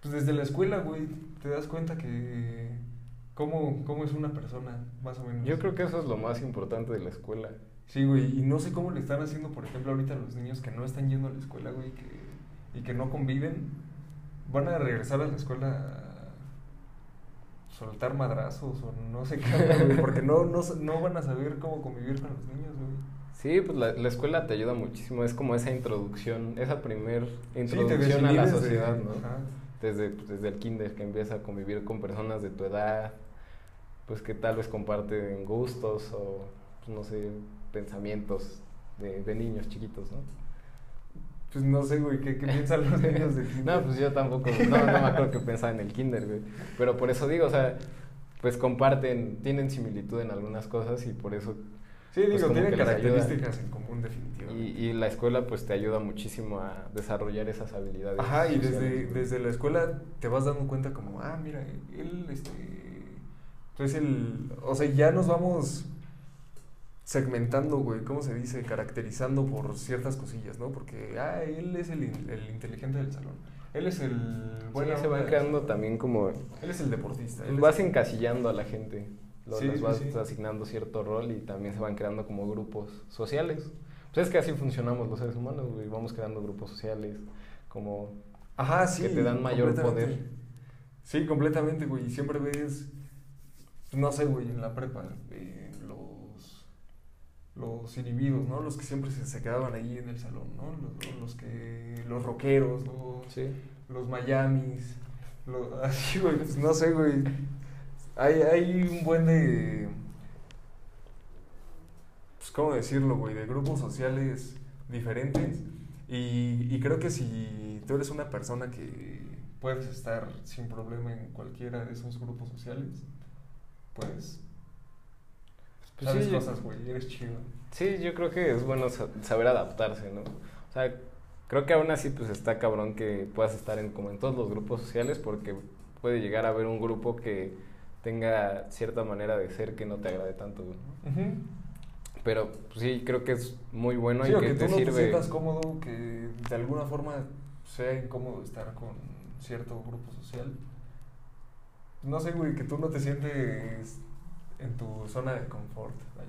Pues desde la escuela, güey, te das cuenta que... ¿Cómo, cómo es una persona, más o menos? Yo creo que eso es lo más importante de la escuela. Sí, güey, y no sé cómo le están haciendo, por ejemplo, ahorita a los niños que no están yendo a la escuela, güey, que, y que no conviven, van a regresar a la escuela a soltar madrazos o no sé qué, güey, porque no, no, no van a saber cómo convivir con los niños, güey. Sí, pues la, la escuela te ayuda muchísimo, es como esa introducción, esa primer Sí, introducción a la sociedad, ¿no? ajá. Desde, pues, desde el kinder que empieza a convivir con personas de tu edad, pues que tal vez comparten gustos o, pues, no sé, pensamientos de, de niños chiquitos, ¿no? Pues no sé, güey, ¿qué, qué (laughs) piensan los niños de kinder? No, pues yo tampoco, no, no me acuerdo que pensaba en el kinder, güey. Pero por eso digo, o sea, pues comparten, tienen similitud en algunas cosas y por eso... Sí, pues, digo, como tienen características en común, definitivamente. Y, y la escuela pues te ayuda muchísimo a desarrollar esas habilidades. Ajá, y desde, desde la escuela te vas dando cuenta como, ah, mira, él, este, pues el, o sea, ya nos vamos segmentando, güey, ¿cómo se dice? Caracterizando por ciertas cosillas, ¿no? Porque, ah, él es el, el inteligente del salón, él es el Sí, buena se del creando también como... Él es el deportista. él es Vas el- encasillando a la gente, lo- Sí, les vas sí. asignando cierto rol y también se van creando como grupos sociales. Pues es que así funcionamos los seres humanos, güey. Vamos creando grupos sociales, como Ajá, sí. que te dan mayor poder. Sí, completamente, güey. Y siempre ves, no sé, güey, en la prepa, eh, los, los inhibidos, ¿no? Los que siempre se, se quedaban ahí en el salón, ¿no? Los, los que, los rockeros, los, Sí. los Miamis, los, (laughs) así, güey, pues, no sé, güey. Hay, hay un buen de, pues, ¿cómo decirlo, güey? De grupos sociales diferentes. Y, y creo que si tú eres una persona que puedes estar sin problema en cualquiera de esos grupos sociales, pues, Pues sabes sí, yo- cosas, güey, eres chido. Sí, yo creo que es bueno sa- saber adaptarse, ¿no? O sea, creo que aún así pues está cabrón que puedas estar en como en todos los grupos sociales porque puede llegar a haber un grupo que tenga cierta manera de ser que no te agrade tanto, ¿no? Pero pues, sí, creo que es muy bueno Sí, y que, que te tú no te sirve. sientas cómodo, que de alguna forma sea incómodo estar con cierto grupo social. No sé, güey, que tú no te sientes en tu zona de confort, vaya.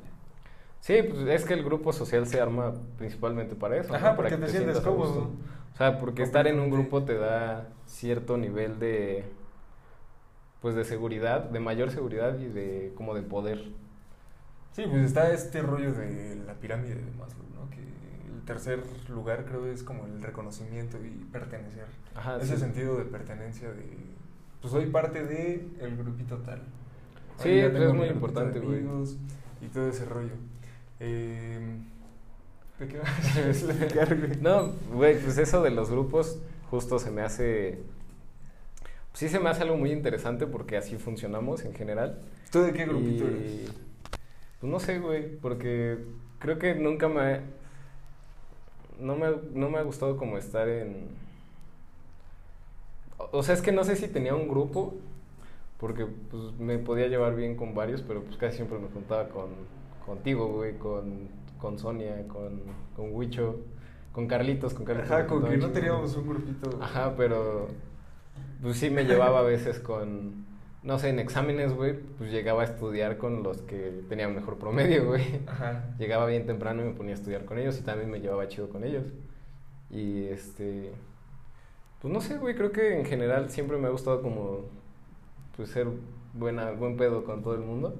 Sí, pues es que el grupo social se arma principalmente para eso, ¿no? Ajá, para porque que te sientes cómodo. O sea, porque estar en un grupo te da cierto nivel de pues de seguridad, de mayor seguridad y de como de poder. Sí, pues está este rollo de la pirámide de Maslow, ¿no? Que el tercer lugar creo es como el reconocimiento y pertenecer. Ajá, Ese sí. sentido de pertenencia de, pues soy parte de el grupito tal. Sí, es muy importante, güey. Y todo ese rollo. Eh, ¿De qué vas a explicar, güey? No, güey, pues eso de los grupos justo se me hace... Sí se me hace algo muy interesante porque así funcionamos en general. ¿Tú de qué grupito Y, eres? Pues no sé, güey, porque creo que nunca me... No me, no me ha gustado como estar en... O sea, es que no sé si tenía un grupo, porque pues me podía llevar bien con varios, pero pues casi siempre me juntaba con, contigo, güey, con, con Sonia, con, con Huicho, con Carlitos, con Carlitos. Ajá, juntaba que no teníamos un grupito. Ajá, pero pues sí me llevaba a veces con, no sé, en exámenes, güey, pues llegaba a estudiar con los que tenían mejor promedio, (laughs) güey. Ajá. Llegaba bien temprano y me ponía a estudiar con ellos y también me llevaba chido con ellos. Y este, pues no sé, güey, creo que en general siempre me ha gustado como, pues ser buena, buen pedo con todo el mundo.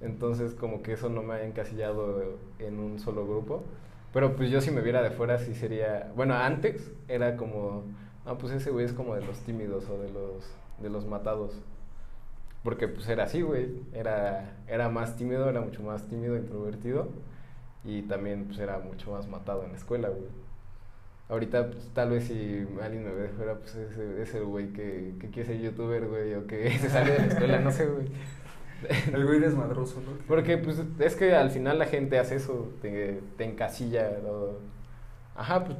Entonces como que eso no me ha encasillado en un solo grupo. Pero pues yo si me viera de fuera sí sería, bueno, antes era como, no, pues ese güey es como de los tímidos o de los, de los matados. Porque pues era así, güey. Era, era más tímido, era mucho más tímido, introvertido. Y también pues era mucho más matado en la escuela, güey. Ahorita pues, tal vez si alguien me ve fuera, pues ese es el güey que, que quiere ser youtuber, güey, o que (laughs) se sale de la escuela, no sé, güey. (laughs) El güey desmadroso, ¿no? Porque pues es que al final la gente hace eso, te, te encasilla, o- ajá, pues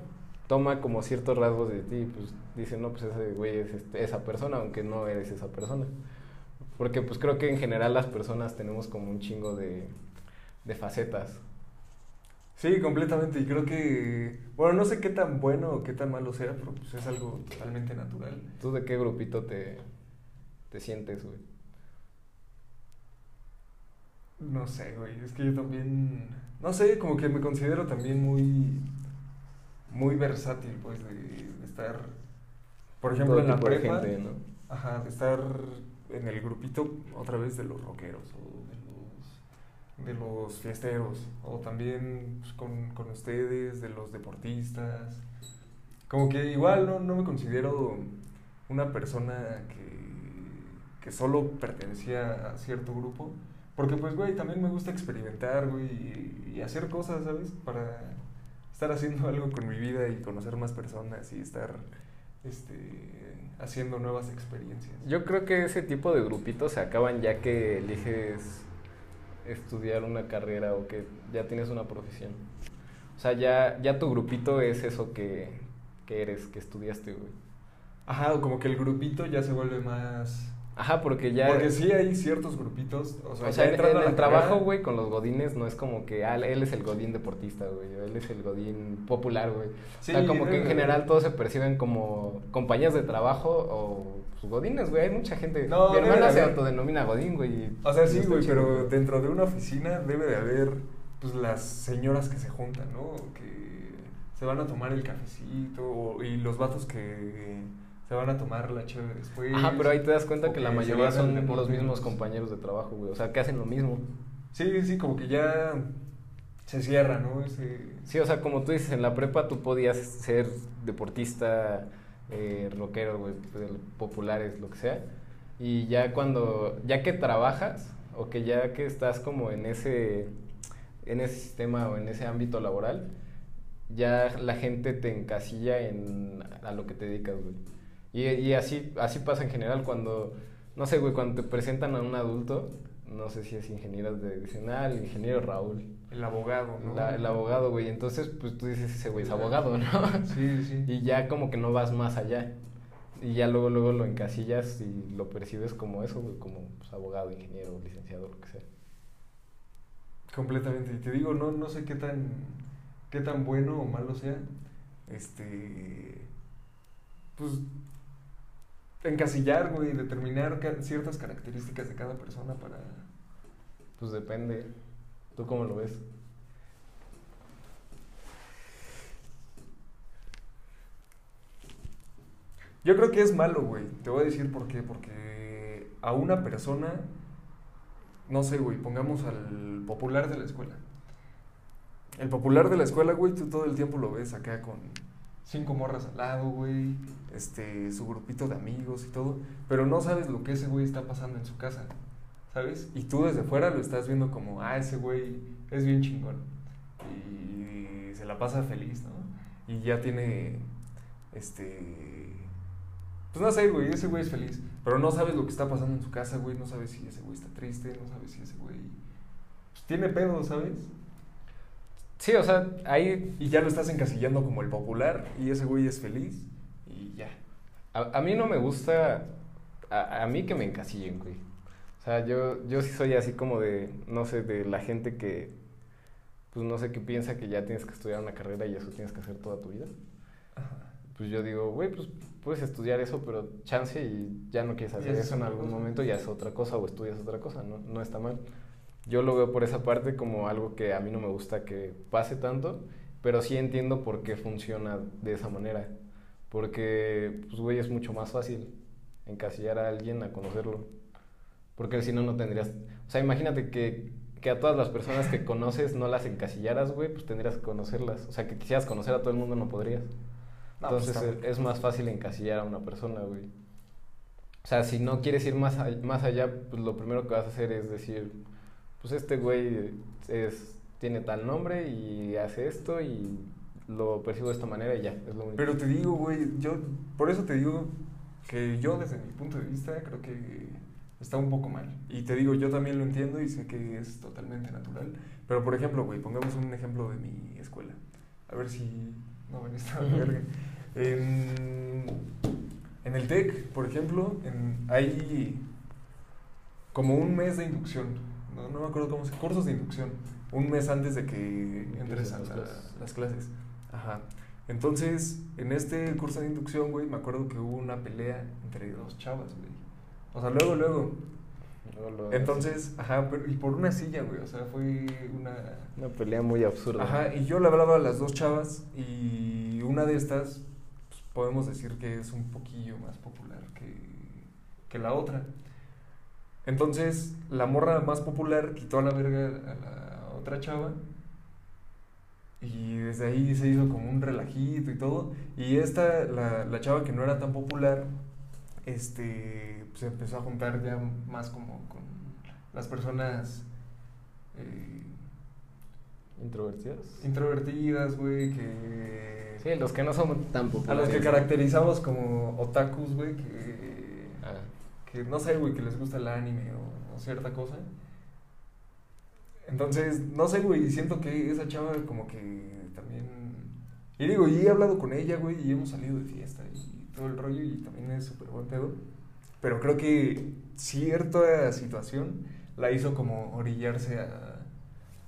toma como ciertos rasgos de ti, pues dice, no, pues ese güey es este- esa persona, aunque no eres esa persona. Porque pues creo que en general las personas tenemos como un chingo de, de facetas. Sí, completamente. Y creo que, bueno, no sé qué tan bueno o qué tan malo sea, pero pues es algo totalmente natural. ¿Tú de qué grupito te, te sientes, güey? No sé, güey. Es que yo también, no sé, como que me considero también muy, muy versátil, pues, de, de estar, por ejemplo, Todo en la prepa. gente, ¿no? Ajá, de estar en el grupito otra vez de los rockeros o de los, de los fiesteros o también pues, con, con ustedes, de los deportistas. Como que igual no, no me considero una persona que, que solo pertenecía a cierto grupo. Porque pues, güey, también me gusta experimentar, güey, y, y hacer cosas, ¿sabes? Para estar haciendo algo con mi vida y conocer más personas y estar este, haciendo nuevas experiencias. Yo creo que ese tipo de grupitos se acaban ya que eliges estudiar una carrera o que ya tienes una profesión. O sea, ya, ya tu grupito es eso que, que eres, que estudiaste, güey. Ajá, como que el grupito ya se vuelve más... Ajá, porque ya... Porque sí hay ciertos grupitos, o sea, O sea, en, el trabajo, güey, con los godines no es como que, ah, él es el godín deportista, güey, él es el godín popular, güey. Sí, o sea, como que en debe- general todos se perciben como compañías de trabajo o pues, godines, güey. Hay mucha gente. No, Mi hermana se autodenomina godín, güey. O sea, sí, güey, pero dentro de una oficina debe de haber, pues, las señoras que se juntan, ¿no? Que se van a tomar el cafecito, o- y los vatos que se van a tomar la chévere después. Ajá, pero ahí te das cuenta que la mayoría son los mismos compañeros de trabajo, güey. O sea, que hacen lo mismo. Sí, sí, como que ya se cierra, ¿no? Ese... Sí, o sea, como tú dices, en la prepa tú podías ser deportista, eh, rockero, güey, pues, populares, lo que sea. Y ya cuando, ya que trabajas, o que ya que estás como en ese, en ese sistema o en ese ámbito laboral, ya la gente te encasilla en a lo que te dedicas, güey. Y, y así, así pasa en general cuando, no sé, güey, cuando te presentan a un adulto, no sé si es ingeniero, te dicen, ah, el ingeniero Raúl. El abogado, ¿no? La- el abogado, güey. Entonces, pues tú dices, ese güey es abogado, ¿no? Sí, sí. Y ya como que no vas más allá. Y ya luego, luego lo encasillas y lo percibes como eso, güey, como pues, abogado, ingeniero, licenciado, lo que sea. Completamente. Y te digo, no, no sé qué tan, qué tan bueno o malo sea. Este. Pues. Encasillar, güey, determinar ciertas características de cada persona para. Pues depende. ¿Tú cómo lo ves? Yo creo que es malo, güey. Te voy a decir por qué. Porque a una persona. No sé, güey, pongamos al popular de la escuela. El popular de la escuela, güey, tú todo el tiempo lo ves acá con cinco morras al lado, güey. Este, su grupito de amigos y todo. Pero no sabes lo que ese güey está pasando en su casa. ¿Sabes? Y tú desde fuera lo estás viendo como, ah, ese güey es bien chingón. Y se la pasa feliz, ¿no? Y ya tiene, este, pues no sé, güey, ese güey es feliz, pero no sabes lo que está pasando en su casa, güey, no sabes si ese güey está triste, no sabes si ese güey pues, tiene pedo, ¿sabes? Sí, o sea, ahí... Y ya lo estás encasillando como el popular y ese güey es feliz y ya. A, a mí no me gusta, a, a mí que me encasillen, güey. O sea, yo, yo sí soy así como de, no sé, de la gente que, pues no sé, qué piensa que ya tienes que estudiar una carrera y eso tienes que hacer toda tu vida. Ajá. Pues yo digo, güey, pues puedes estudiar eso, pero chance y ya no quieres Y hacer haces eso en algún momento, ya es otra cosa o estudias otra cosa, no, no está mal. Yo lo veo por esa parte como algo que a mí no me gusta que pase tanto, pero sí entiendo por qué funciona de esa manera. Porque, pues, güey, es mucho más fácil encasillar a alguien a conocerlo. Porque si no, no tendrías... O sea, imagínate que, que a todas las personas que conoces no las encasillaras, güey, pues tendrías que conocerlas. O sea, que quisieras conocer a todo el mundo, no podrías. No, pues, Entonces es más fácil encasillar a una persona, güey. O sea, si no quieres ir más, a- más allá, pues lo primero que vas a hacer es decir, pues este güey es, tiene tal nombre y hace esto y lo percibo de esta manera y ya, es lo único. Pero te digo, güey, yo, por eso te digo que yo desde mi punto de vista creo que está un poco mal. Y te digo, yo también lo entiendo y sé que es totalmente natural. Pero por ejemplo, güey, pongamos un ejemplo de mi escuela. A ver si no ven esta verga. (laughs) En, en el TEC, por ejemplo, en, hay como un mes de inducción. No, no me acuerdo cómo se cursos de inducción. Un mes antes de que entres a las la- clases. las clases. Ajá. Entonces, en este curso de inducción, güey, me acuerdo que hubo una pelea entre dos chavas, güey. O sea, luego, luego. Entonces, ajá, pero, y por una silla, güey. O sea, fue una. Una pelea muy absurda. Ajá, y yo le hablaba a las dos chavas y una de estas, pues, podemos decir que es un poquillo más popular que, que la otra. Entonces, la morra más popular quitó a la verga a la otra chava y desde ahí se hizo como un relajito y todo. Y esta, la, la chava que no era tan popular, este, se empezó a juntar ya más como con las personas... eh, ¿Introvertidas? introvertidas, güey, que... Sí, los que no son tan a populares. los que caracterizamos como otakus, güey, que... Que no sé, güey, que les gusta el anime o, o cierta cosa. Entonces, no sé, güey, siento que esa chava como que también... Y digo, y he hablado con ella, güey, y hemos salido de fiesta y todo el rollo y también es súper buen pedo. Pero creo que cierta situación la hizo como orillarse a,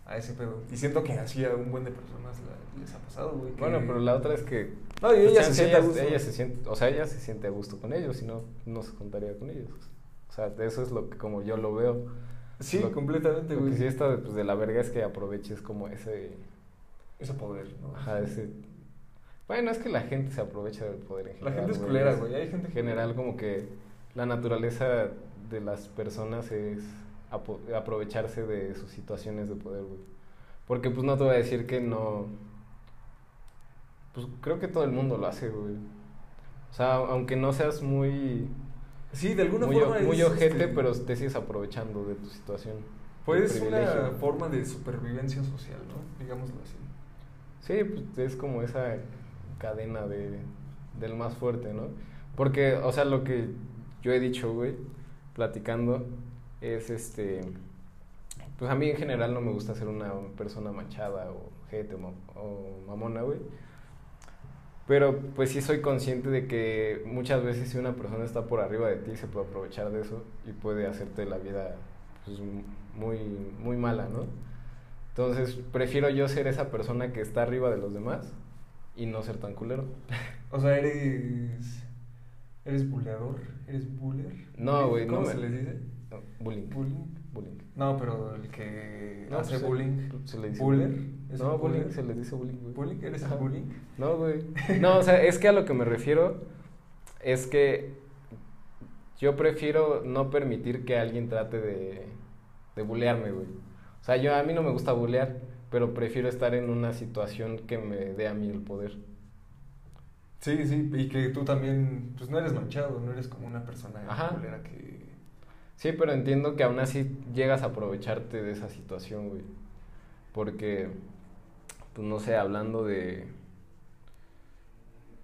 a ese pedo. Y siento que así a un buen de personas la- les ha pasado, güey. que- Bueno, pero la otra es que No, y ella Pues se chance siente a ella- gusto. ella se siente, o sea, ella se siente a gusto con ellos, si no, no se contaría con ellos. O sea, eso es lo que como yo lo veo. Sí, Lo- completamente, Lo güey. que sí está pues, de la verga es que aproveches como ese, Ese poder, ¿no? ajá, ese... Bueno, es que la gente se aprovecha del poder en La general. gente es culera, güey. Hay gente En general como que la naturaleza de las personas es aprovecharse de sus situaciones de poder, güey. Porque pues no te voy a decir que no... Pues creo que todo el mundo lo hace, güey. O sea, aunque no seas muy... Sí, de alguna muy, forma muy es, ojete, este, pero te sigues aprovechando de tu situación. Pues es una forma de supervivencia social, ¿no? Digámoslo así. Sí, pues es como esa cadena de, del más fuerte, ¿no? Porque, o sea, lo que yo he dicho, güey, platicando, es este. Pues a mí en general no me gusta ser una persona manchada o ma- o mamona, güey. Pero pues sí soy consciente de que muchas veces si una persona está por arriba de ti se puede aprovechar de eso y puede hacerte la vida pues, muy, muy mala, ¿no? Entonces prefiero yo ser esa persona que está arriba de los demás y no ser tan culero. (laughs) O sea, eres. ¿Eres buleador? ¿Eres buller? No, güey, ¿Cómo no se me- les dice? No, bullying. Bullying. Bullying. No, pero el que No, hace pues, bullying. se le dice ¿Buller? bullying. ¿Es No, bullying, se les dice bullying, güey. ¿Bullying? ¿Eres el bullying? No, güey. No, o sea, es que a lo que me refiero es que yo prefiero no permitir que alguien trate de, de bulearme, güey. O sea, yo a mí no me gusta bulear, pero prefiero estar en una situación que me dé a mí el poder. Sí, sí, y que tú también, pues no eres manchado, no eres como una persona Ajá. que... Sí, pero entiendo que aún así llegas a aprovecharte de esa situación, güey. Porque, pues no sé, hablando de,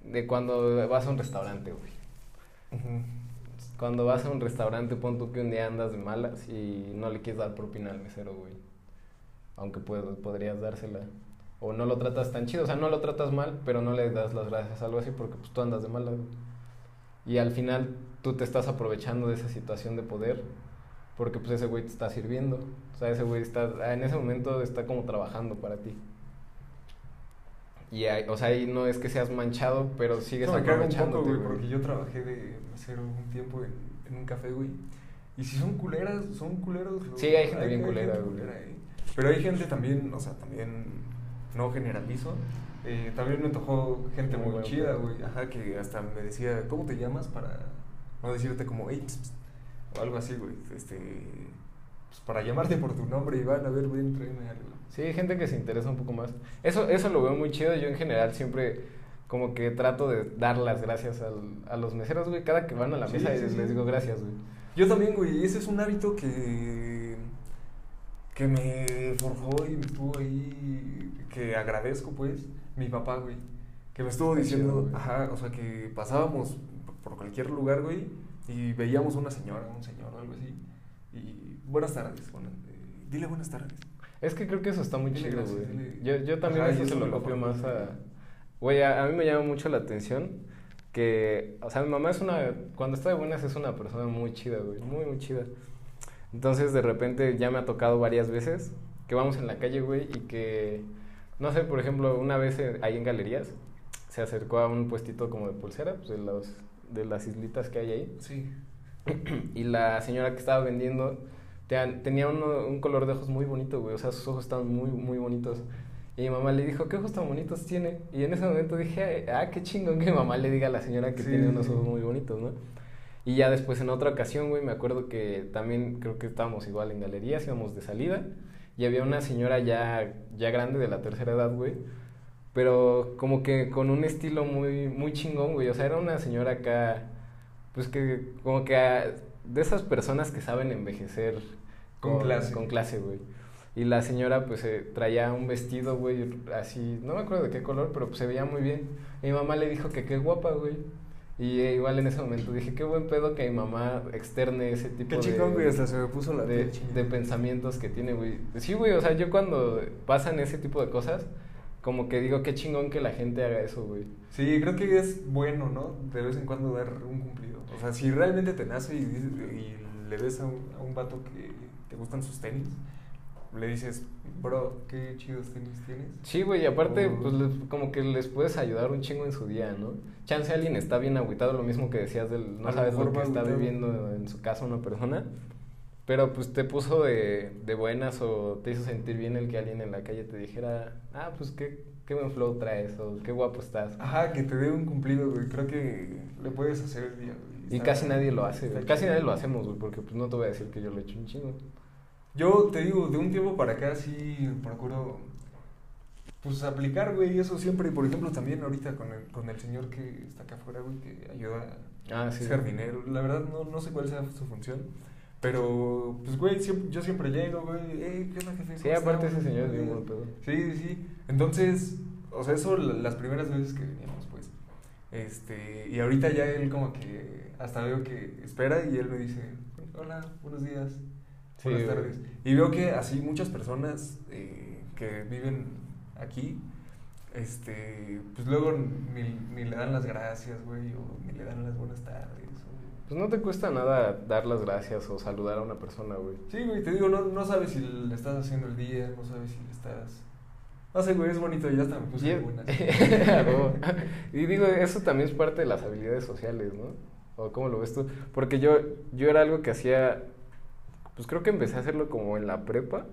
de cuando vas a un restaurante, güey. Cuando vas a un restaurante, pon tú que un día andas de malas y no le quieres dar propina al mesero, güey. Aunque podrías dársela. O no lo tratas tan chido, o sea, no lo tratas mal, pero no le das las gracias, algo así, porque pues tú andas de malas, güey. Y al final tú te estás aprovechando de esa situación de poder porque pues ese güey te está sirviendo. O sea, ese güey está, en ese momento está como trabajando para ti. Y o sea, ahí no es que seas manchado, pero sigues no, aprovechando. güey, porque yo trabajé de mesero un tiempo en, un café, güey. Y si son culeras, son culeros. Sí, hay gente bien culera, güey. Pero hay gente también, o sea, también no generalizo. Eh, también me tocó gente muy, chida, güey. Ajá, que hasta me decía, ¿cómo te llamas? Para no decirte como, hey, o algo así, güey. Este, pues para llamarte por tu nombre, Iván, a ver, ven, tráeme algo. Sí, hay gente que se interesa un poco más. Eso, eso lo veo muy chido. Yo en general siempre como que trato de dar las gracias al, a los meseros, güey. Cada que van a la mesa les digo gracias, güey. Yo también, güey. Ese es un hábito que, que me forjó y me estuvo ahí, que agradezco, pues, mi papá, güey. Que me estuvo diciendo, ajá, o sea, que pasábamos por cualquier lugar, güey y veíamos una señora, un señor o algo así. Y buenas tardes. Bueno, eh, dile buenas tardes. Es que creo que eso está muy chido, güey. Yo, yo también eso se lo copio más a... Güey, a, mí me llama mucho la atención que... O sea, mi mamá es una... Cuando está de buenas es una persona muy chida, güey. Muy, muy chida. Entonces, de repente, ya me ha tocado varias veces que vamos en la calle, güey, y que... No sé, por ejemplo, una vez eh, ahí en Galerías se acercó a un puestito como de pulsera, pues de los de las islitas que hay ahí. Sí. (clears throat) Y la señora que estaba vendiendo tenía un color de ojos muy bonito, güey. O sea, sus ojos estaban muy, muy bonitos. Y mi mamá le dijo, ¿qué ojos tan bonitos tiene? Y en ese momento dije, ah, qué chingón que mi mamá le diga a la señora que tiene unos ojos muy bonitos, ¿no? Y ya después en otra ocasión, güey, me acuerdo que también creo que estábamos igual en galerías, íbamos de salida. Y había una señora ya, ya grande de la tercera edad, güey pero como que con un estilo muy, muy chingón, güey. O sea, era una señora acá, pues que como que de esas personas que saben envejecer con, clase. Con clase, güey. Y la señora pues eh, traía un vestido, güey, así, no me acuerdo de qué color, pero pues, se veía muy bien. Y mi mamá le dijo que qué guapa, güey. Y eh, igual en ese momento dije, qué buen pedo que mi mamá externe ese tipo qué chingón, güey, hasta se me puso la de, de pensamientos que tiene, güey. Sí, güey, o sea, yo cuando pasan ese tipo de cosas, como que digo, qué chingón que la gente haga eso, güey. Sí, creo que es bueno, ¿no? De vez en cuando dar un cumplido. O sea, si realmente te nace y, y le ves a un, a un vato que te gustan sus tenis, le dices, bro, qué chidos tenis tienes. Sí, güey, y aparte, pues como que les puedes ayudar un chingo en su día, ¿no? Chance alguien está bien agüitado, lo mismo que decías del, no sabes lo que está viviendo en su casa una persona. Pero pues te puso de, de, buenas o te hizo sentir bien el que alguien en la calle te dijera, ah, pues qué, qué buen flow traes o qué guapo estás. Ajá, que te dé un cumplido, güey. Creo que le puedes hacer el día, güey. Y casi nadie lo hace, güey. Casi nadie lo hacemos, güey, porque pues no te voy a decir que yo lo he hecho un chingo. Yo te digo, de un tiempo para acá sí procuro, pues aplicar, güey, eso siempre. Por ejemplo, también ahorita con el, con el señor que está acá afuera, güey, que ayuda a ah, ser dinero. La verdad no, no sé cuál sea su función pero, pues, güey, yo siempre llego, güey, eh, ¿qué onda, jefe? Sí, aparte ese señor es pedo. Sí, sí. Entonces, o sea, eso las primeras veces que veníamos, pues. Este, y ahorita ya él como que hasta veo que espera y él me dice, hola, buenos días, buenas tardes. Y veo que así muchas personas eh, que viven aquí, este, pues luego ni, ni le dan las gracias, güey, o ni le dan las buenas tardes pues no te cuesta nada dar las gracias o saludar a una persona, güey. Sí, güey, te digo, no, no sabes si le estás haciendo el día, no sabes si le estás... No sé, güey, es bonito, ya está, me puse buena. (laughs) (laughs) y digo, eso también es parte de las habilidades sociales, ¿no? ¿O cómo lo ves tú? Porque yo, yo era algo que hacía, pues creo que empecé a hacerlo como en la prepa,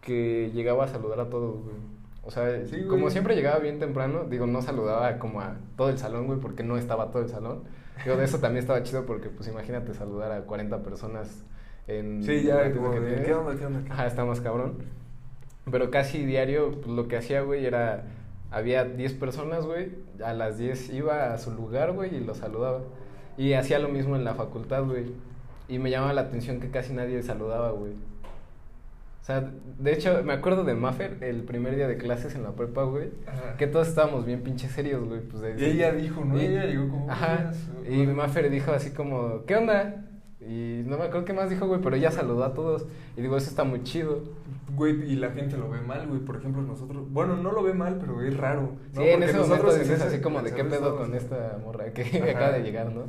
que llegaba a saludar a todos, güey. O sea, como siempre llegaba bien temprano, digo, no saludaba como a todo el salón, güey, porque no estaba todo el salón. Yo de eso (laughs) también estaba chido porque, pues imagínate saludar a 40 personas en... Sí, ya, como que, ¿qué onda, qué onda? Ajá, está más cabrón. Pero casi diario, pues, lo que hacía, güey, era... Había 10 personas, güey, a las 10 iba a su lugar, güey, y los saludaba. Y hacía lo mismo en la facultad, güey. Y me llamaba la atención que casi nadie saludaba, güey. Sea, de hecho, me acuerdo de Maffer, el primer día de clases en la prepa, güey, Ajá. que todos estábamos bien pinches serios, güey. Pues de, Y ella dijo, ¿no? Y- ella llegó como... Ajá. Y Maffer dijo así como, ¿qué onda? Y no me acuerdo qué más dijo, güey, pero ella saludó a todos. Y digo, eso está muy chido. Güey, y la gente lo ve mal, güey. Por ejemplo, nosotros... Bueno, no lo ve mal, pero es raro. ¿no? Sí, en ese nosotros momento en dices así como de qué pedo con esta morra que Ajá. (laughs) acaba de llegar, ¿no?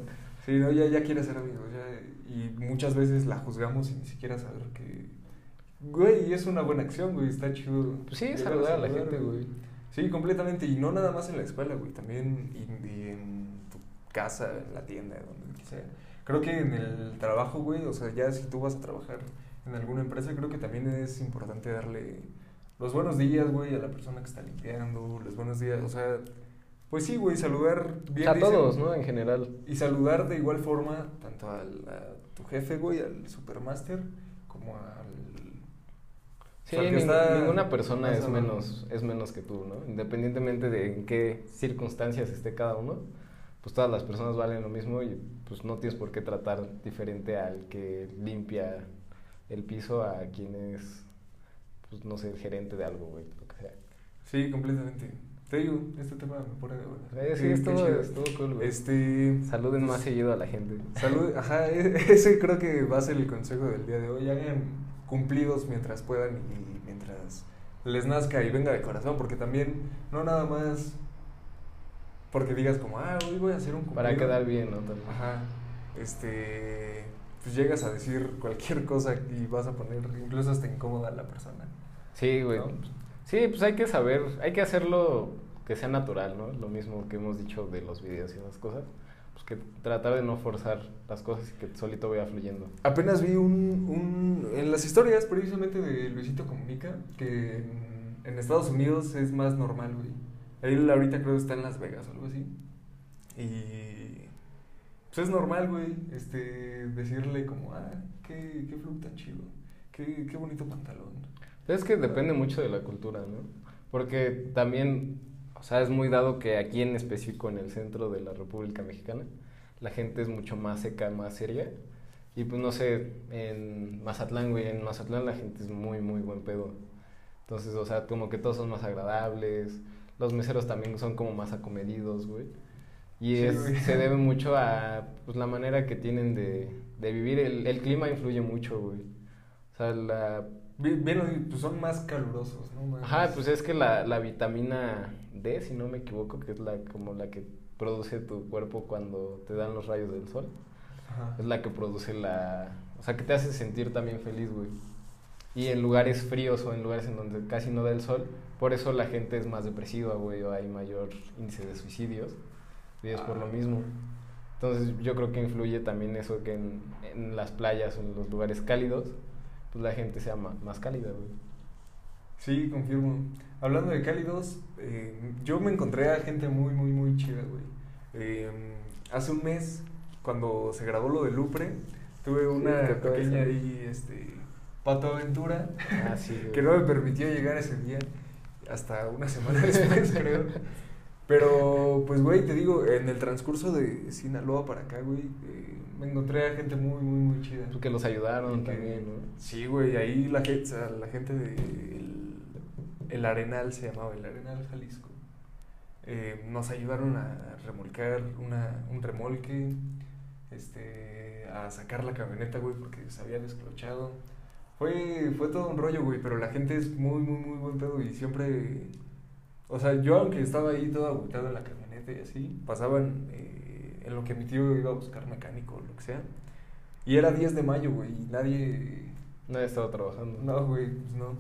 Sí, no, ya, ya quiere ser amigos, ya, y muchas veces la juzgamos sin ni siquiera saber que... Güey, es una buena acción, güey, está chido. Pues sí, saludar a la gente, güey. Sí, completamente, y no nada más en la escuela, güey, también y, y en tu casa, en la tienda, donde sea. Creo que en el trabajo, güey, o sea, ya si tú vas a trabajar en alguna empresa, creo que también es importante darle los buenos días, güey, a la persona que está limpiando, los buenos días, o sea, pues sí, güey, saludar O bien. sea, a todos, ¿no? En general. y saludar de igual forma tanto al, a tu jefe, güey, al supermaster, como al... Sí, o sea, al que ning- está ninguna persona es menos, es menos que tú, ¿no? Independientemente de en qué circunstancias esté cada uno, pues todas las personas valen lo mismo y pues no tienes por qué tratar diferente al que limpia el piso a quien es, pues no sé, el gerente de algo, güey, lo que sea. Sí, completamente. Te digo, este tema me pone de buenas. Eh, sí, qué estuvo, chido. estuvo cool, güey. Este... Saluden pues, más seguido a la gente. Salud, ajá, (laughs) ese creo que va a ser el consejo del día de hoy. Hagan cumplidos mientras puedan y mientras les nazca y venga de corazón, porque también no nada más porque digas como, ah, hoy voy a hacer un cumplido. Para quedar bien, ¿no? También. Ajá, este, pues llegas a decir (laughs) cualquier cosa y vas a poner incluso hasta incómoda a la persona. Sí, güey. ¿No? Sí, pues hay que saber, hay que hacerlo que sea natural, ¿no? Lo mismo que hemos dicho de los videos y esas cosas. Pues que tratar de no forzar las cosas y que solito vaya fluyendo. Apenas vi un, un en las historias precisamente de Luisito Comunica que en, en Estados Unidos es más normal, güey. Él ahorita creo que está en Las Vegas o algo así. Y pues es normal, güey, este decirle como, ah, qué, qué flow tan chido, qué, qué bonito pantalón. Es que depende mucho de la cultura, ¿no? Porque también, o sea, es muy dado que aquí en específico en el centro de la República Mexicana, la gente es mucho más seca, más seria. Y pues no sé, en Mazatlán, güey, en Mazatlán la gente es muy, muy buen pedo. Entonces, o sea, como que todos son más agradables. Los meseros también son como más acomedidos, güey. Y Sí, es, güey. se debe mucho a pues, la manera que tienen de, de vivir. El, el clima influye mucho, güey. O sea, la di- pues son más calurosos, ¿no? Más- Ajá, pues es que la, la vitamina D, si no me equivoco, que es la como la que produce tu cuerpo cuando te dan los rayos del sol, Ajá. es la que produce la... O sea, que te hace sentir también feliz, güey. Y en lugares fríos o en lugares en donde casi no da el sol, por eso la gente es más depresiva, güey, o hay mayor índice de suicidios, y es por lo Ah. mismo. Entonces yo creo que influye también eso que en, en las playas o en los lugares cálidos, pues la gente sea ma- más cálida, güey. Sí, confirmo. Hablando de cálidos, eh, yo me encontré a gente muy, muy, muy chida, güey. Eh, hace un mes, cuando se grabó lo de Lupre, tuve una pequeña ahí, este, pato aventura, Ah, sí, (laughs) que no me permitió llegar ese día, hasta una semana (laughs) después, creo. Pero, pues, güey, te digo, en el transcurso de Sinaloa para acá, güey, eh, me encontré a gente muy, muy, muy chida. Porque los ayudaron que- también, ¿no? Sí, güey, ahí la gente, la gente de el, Arenal se llamaba, el Arenal Jalisco. Eh, nos ayudaron a remolcar una, un remolque, este, a sacar la camioneta, güey, porque se había desclochado. Fue, fue todo un rollo, güey, pero la gente es muy, muy, muy buen pedo y siempre... O sea, yo aunque estaba ahí todo agotado en la camioneta y así, pasaban eh, en lo que mi tío iba a buscar mecánico o lo que sea. Y era 10 de mayo, güey, y nadie... Nadie estaba trabajando. No, güey, pues no.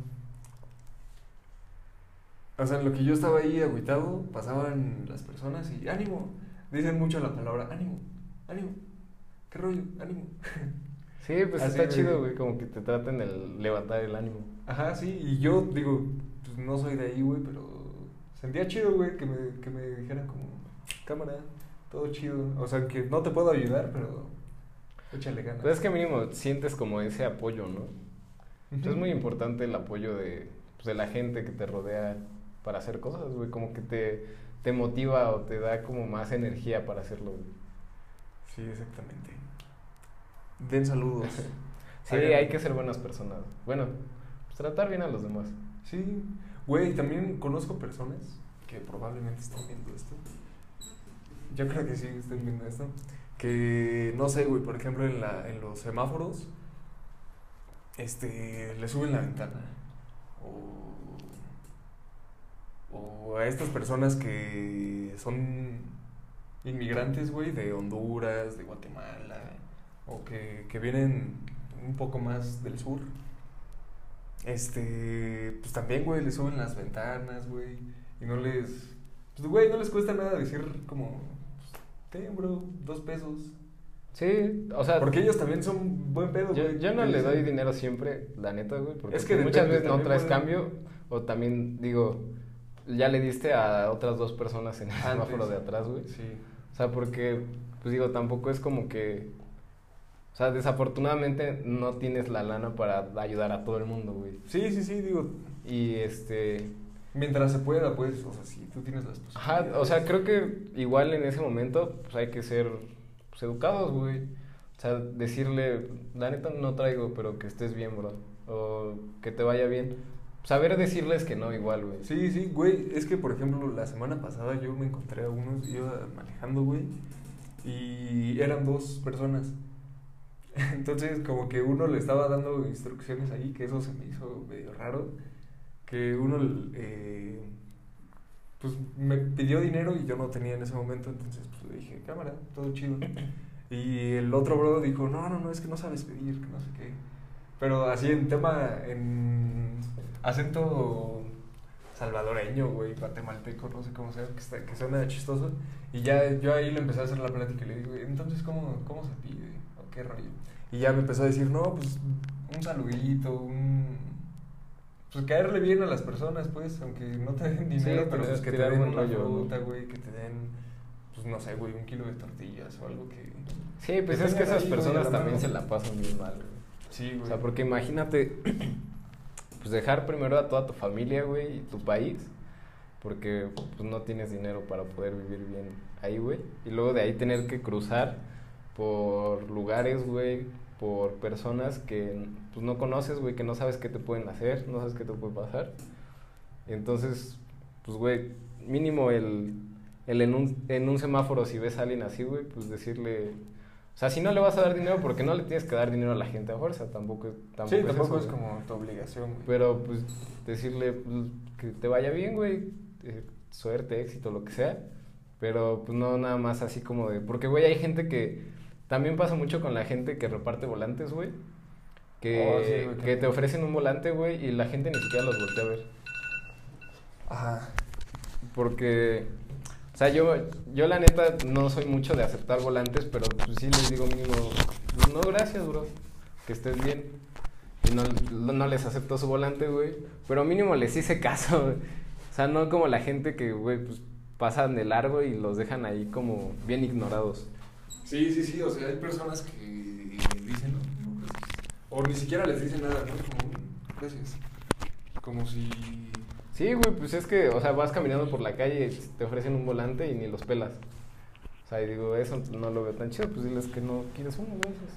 O sea, en lo que yo estaba ahí agüitado, pasaban las personas y ánimo. Dicen mucho la palabra ánimo, ánimo. ¿Qué rollo? Ánimo. (laughs) Sí, pues Así, está chido, güey, como que te traten el levantar el ánimo. Ajá, sí, y yo digo, pues no soy de ahí, güey, pero sentía chido, güey, que me, que me dijeran como, cámara, todo chido. O sea, que no te puedo ayudar, pero échale ganas. Pues es que mínimo sientes como ese apoyo, ¿no? Ujú. es muy importante el apoyo de, pues, de la gente que te rodea para hacer cosas, güey, como que te, te motiva o te da como más energía para hacerlo, güey. Sí, exactamente. Den saludos. (laughs) Sí, Hagan- hay que ser buenas personas. Bueno, pues tratar bien a los demás. Sí, güey, también conozco personas que probablemente estén viendo esto. Yo creo que sí estén viendo esto. Que, no sé, güey, por ejemplo, en, la, en los semáforos, este, le suben la ventana. O, o a estas personas que son inmigrantes, güey, de Honduras, de Guatemala, o que, que vienen un poco más del sur. Este, pues también, güey, le suben las ventanas, güey, y no les, pues, güey, no les cuesta nada decir como, ten, bro, dos pesos. Sí, o sea... Porque ellos también son buen pedo, Yo, güey. yo no le doy dinero siempre, la neta, güey, porque Es que muchas veces no traes cambio, o también, digo, ya le diste a otras dos personas en el Antes. semáforo de atrás, güey. Sí. O sea, porque, pues digo, tampoco es como que... O sea, desafortunadamente no tienes la lana para ayudar a todo el mundo, güey. Sí, sí, sí, digo, Y este... mientras se pueda, pues, o sea, si tú tienes las Ajá, posibilidades. o sea, creo que igual en ese momento, pues hay que ser pues, educados, güey. O sea, decirle, la neta no traigo, pero que estés bien, bro. O que te vaya bien. Saber decirles que no, igual, güey. Sí, sí, güey, es que, por ejemplo, la semana pasada yo me encontré a unos, iba manejando, güey, y eran dos personas. (laughs) Entonces, como que uno le estaba dando instrucciones ahí, que eso se me hizo medio raro, que uno, eh, pues, me pidió dinero y yo no tenía en ese momento, entonces, pues, le dije, cámara, todo chido. (laughs) Y el otro bro dijo, no, no, no, es que no sabes pedir, que no sé qué. Pero así en tema, en acento salvadoreño, güey, guatemalteco, no sé cómo sea, que, está, que suena chistoso. Y ya yo ahí le empecé a hacer la plática y le digo, entonces, ¿cómo, cómo se pide? ¿O qué rollo? Y ya me empezó a decir, no, pues un saludito, un... Pues caerle bien a las personas, pues, aunque no te den dinero, Sí, pero pues que te den una fruta, güey, que te den, pues no sé, güey, un kilo de tortillas o algo que... Sí, pues es que esas ahí, personas también se la pasan bien mal, güey. Sí, güey. O sea, porque imagínate, pues dejar primero a toda tu familia, güey, y tu país, porque pues no tienes dinero para poder vivir bien ahí, güey. Y luego de ahí tener que cruzar por lugares, güey, por personas que pues no conoces, güey, que no sabes qué te pueden hacer, no sabes qué te puede pasar. Entonces, pues, güey, mínimo el, el en, un, en un semáforo, si ves a alguien así, güey, pues decirle... O sea, si no le vas a dar dinero, porque no le tienes que dar dinero a la gente a fuerza, tampoco, es- tampoco sí, es tampoco eso, es güey. como tu obligación, güey. Pero, pues, decirle pues, que te vaya bien, güey, eh, suerte, éxito, lo que sea. Pero, pues, no nada más así como de... Porque, güey, hay gente que... También pasa mucho con la gente que reparte volantes, güey. Que, Oh, sí, güey, que te ofrecen un volante, güey, y la gente ni siquiera los voltea a ver. Ajá. Porque, sea, yo, yo la neta no soy mucho de aceptar volantes, pero pues sí les digo mínimo, pues, no, gracias, bro, que estés bien. Y no, no les acepto su volante, güey, pero mínimo les hice caso, güey. O sea, no como la gente que, güey, pues pasan de largo y los dejan ahí como bien ignorados. Sí, sí, sí, o sea, hay personas que dicen, no, gracias. O ni siquiera les dicen nada, ¿no? Como, gracias. Como si... Sí, güey, pues es que, o sea, vas caminando por la calle te ofrecen un volante y ni los pelas. O sea, y digo, eso no lo veo tan chido, pues diles que no quieres uno, gracias.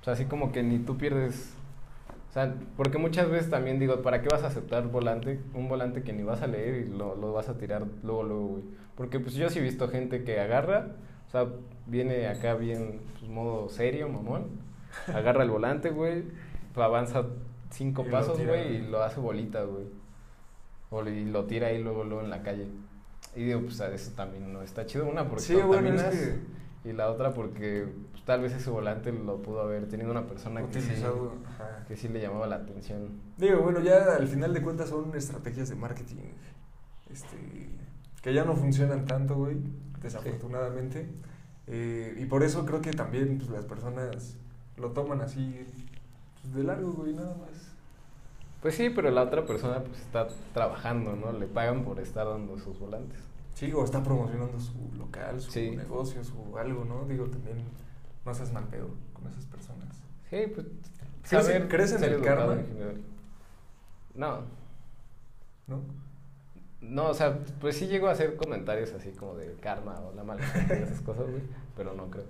O sea, así como que ni tú pierdes. O sea, porque muchas veces también digo, ¿para qué vas a aceptar volante, un volante que ni vas a leer y lo, lo vas a tirar luego, luego, güey? Porque pues yo sí he visto gente que agarra, o sea, viene acá bien, pues modo serio, mamón, agarra el volante, güey, avanza cinco Y pasos, güey, y güey. lo hace bolita, güey. O le- y lo tira ahí luego, luego en la calle. Y digo, pues eso también no está chido. Una porque Sí, bueno, es contaminas, que- y la otra porque pues, tal vez ese volante lo pudo haber tenido una persona sí, que sí le llamaba la atención. Digo, bueno, ya al final de cuentas son estrategias de marketing, este, que ya no funcionan tanto, güey, desafortunadamente. Eh, y por eso creo que también pues, las personas lo toman así pues, de largo, güey, nada más. Pues sí, pero la otra persona pues está trabajando, ¿no? Le pagan por estar dando sus volantes. Sí, o está promocionando su local, su Sí. negocio, su algo, ¿no? Digo, también no seas mal pedo con esas personas. Sí, pues... ¿Crees- saber crees en el karma? en. No, ¿No? no, o sea, pues sí llego a hacer comentarios así como de karma o la mala (laughs) esas cosas, güey, pero no creo.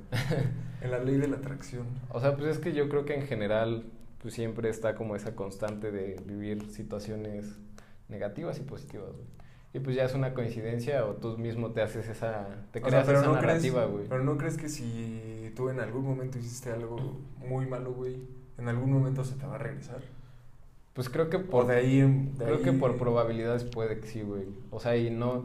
En la ley de la atracción. O sea, pues es que yo creo que en general, pues siempre está como esa constante de vivir situaciones negativas y positivas, güey. Y pues ya es una coincidencia o tú mismo te haces esa, te O creas sea, pero esa no narrativa, güey. Pero no crees que si tú en algún momento hiciste algo muy malo, güey, en algún momento se te va a regresar. Pues creo que O por de ahí de creo que por probabilidades puede que sí, güey. O sea, y no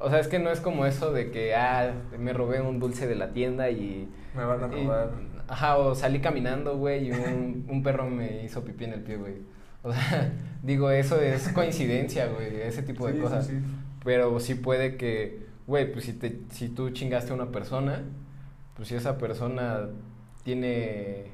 o sea, es que no es como eso de que ah, me robé un dulce de la tienda y Me van a y- robar. Ajá, o salí caminando, güey, y un, un perro me hizo pipí en el pie, güey. O sea, (laughs) digo, eso es coincidencia, güey, ese tipo de Sí, sí, cosas. sí. Pero sí puede que, güey, pues si, te, si tú chingaste a una persona, pues si esa persona tiene,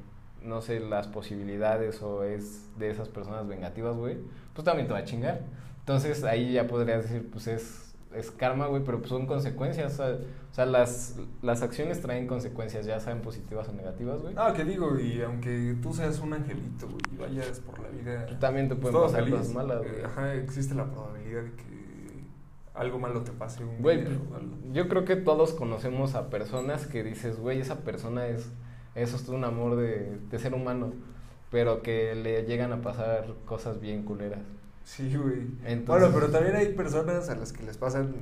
no sé, las posibilidades o es de esas personas vengativas, güey, pues también te va a chingar. Entonces ahí ya podrías decir, pues es, es karma, güey, pero pues son consecuencias. O sea, o sea, las, las acciones traen consecuencias, ya sean positivas o negativas, güey. Ah, que digo, y aunque tú seas un angelito, güey, y vayas por la vida. Tú también te pues, pueden todo pasar feliz, cosas malas, eh, güey. Ajá, existe la probabilidad de que algo malo te pase un Güey, día o algo. yo creo que todos conocemos a personas que dices, güey, esa persona es, eso es un amor de, de ser humano, pero que le llegan a pasar cosas bien culeras. Sí, güey. Entonces- Bueno, pero también hay personas a las que les pasan.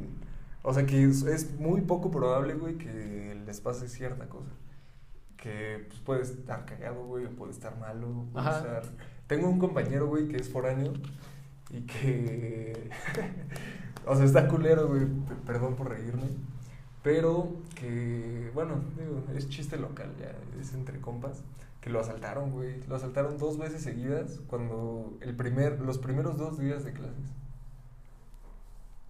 O sea, que es, es muy poco probable, güey, que les pase cierta cosa. Que pues, puede estar cagado, güey, o puede estar malo. Puede Ajá. estar... Tengo un compañero, güey, que es foráneo y que. (laughs) o sea, está culero, güey. Perdón por reírme. Pero que, bueno, digo, es chiste local, ya, es entre compas. Que lo asaltaron, güey. Lo asaltaron dos veces seguidas cuando el primer, los primeros dos días de clases.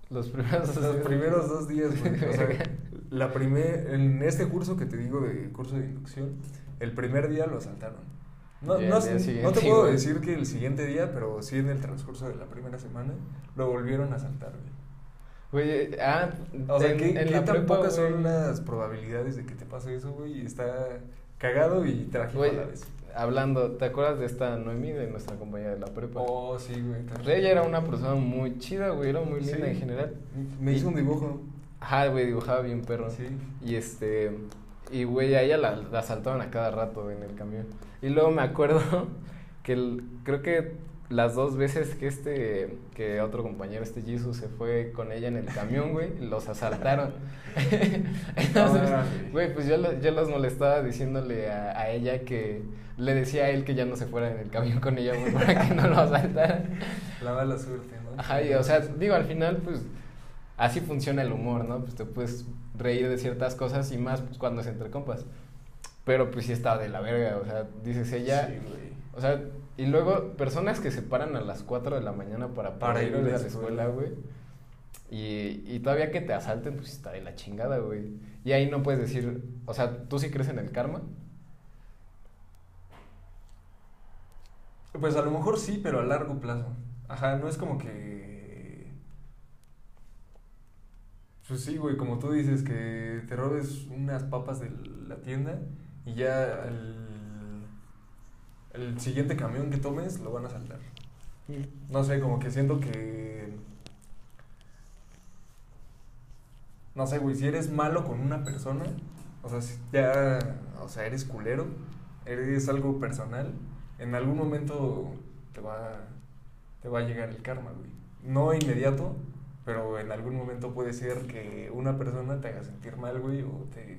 Los primeros, Los primeros dos días, güey. O sea, (laughs) la primer, en este curso que te digo de curso de inducción, el primer día lo asaltaron. No, no, no te puedo decir que el siguiente día, pero sí en el transcurso de la primera semana, lo volvieron a asaltar, güey. Güey, ah, O sea, ¿qué, en qué la tan prepa, pocas son las probabilidades de que te pase eso, güey? Y está cagado y trágico Güey, a la vez. hablando, ¿te acuerdas de esta Noemí, de nuestra compañera de la prepa? Oh, sí, güey. Pues ella era una persona muy chida, güey, era muy linda Sí. en general. Me hizo Y- un dibujo. Ajá, güey, dibujaba bien perro. Sí. Y este. Y güey, a ella la, la asaltaban a cada rato en el camión. Y luego me acuerdo (laughs) que el- creo que las dos veces que este. Que otro compañero, este Jesus, se fue con ella en el camión, güey, los asaltaron. (laughs) Entonces, Órale. güey, pues yo, yo los molestaba diciéndole a, a ella que. Le decía a él que ya no se fuera en el camión con ella, güey, para que no lo asaltaran. La mala suerte, ¿no? Ajá, y, o sea, digo, al final, pues, así funciona el humor, ¿no? Pues te puedes reír de ciertas cosas y más pues, cuando es entre compas. Pero pues sí está de la verga, o sea, dices ella, Sí, güey. o sea, y luego personas que se paran a las 4 de la mañana para, Para ir a la escuela. güey. Y, y todavía que te asalten, pues está de la chingada, güey. Y ahí no puedes decir, o sea, ¿tú sí crees en el karma? Pues a lo mejor sí, pero a largo plazo. Ajá, no es como que. Pues sí, güey, como tú dices, que te robes unas papas de la tienda y ya el, el siguiente camión que tomes lo van a saltar. No sé, como que siento que. No sé, güey, si eres malo con una persona, o sea, si ya. O sea, eres culero, eres algo personal, en algún momento te va, te va a llegar el karma, güey. No inmediato, pero en algún momento puede ser que una persona te haga sentir mal, güey, o te.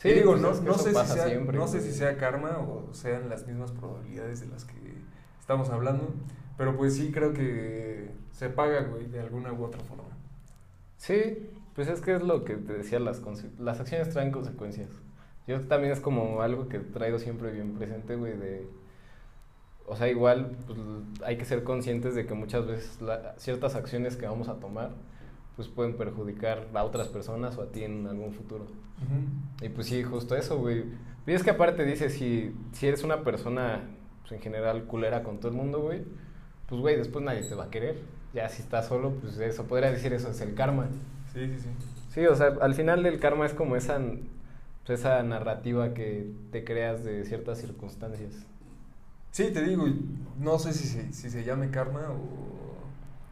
Sí, digo, pues no, no sé, si sea, siempre, no sé si sea karma o sean las mismas probabilidades de las que estamos hablando, pero pues sí creo que se paga, güey, de alguna u otra forma. Sí, pues es que es lo que te decía, las, las acciones traen consecuencias. Yo también es como algo que traigo siempre bien presente, güey, de... O sea, igual pues, hay que ser conscientes de que muchas veces la- ciertas acciones que vamos a tomar pues pueden perjudicar a otras personas o a ti en algún futuro. Y pues sí, justo eso, güey. Y es que aparte dice, si, si eres una persona, pues en general, culera con todo el mundo, güey, pues güey, después nadie te va a querer. Ya si estás solo, pues eso, podría decir eso, es el karma. Sí, sí, sí. Sí, o sea, al final el karma es como esa, pues, esa narrativa que te creas de ciertas circunstancias. Sí, te digo, no sé si se, si se llame karma o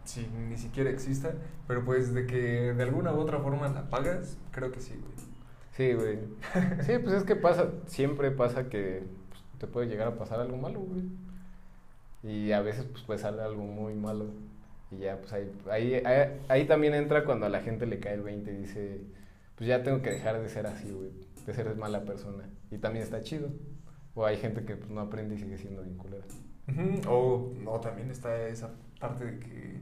si ni siquiera exista, pero pues de que de alguna u otra forma la pagas, creo que sí, güey. Sí, güey. Sí, pues es que pasa, siempre pasa que pues, te puede llegar a pasar algo malo, güey. Y a veces pues puede salir algo muy malo. Y ya, pues ahí, ahí, ahí, ahí también entra cuando a la gente le cae el 20 y dice, pues ya tengo que dejar de ser así, güey, de ser mala persona. Y también está chido. O hay gente que pues, no aprende y sigue siendo bien culera. Ujú, O no, también está esa parte de que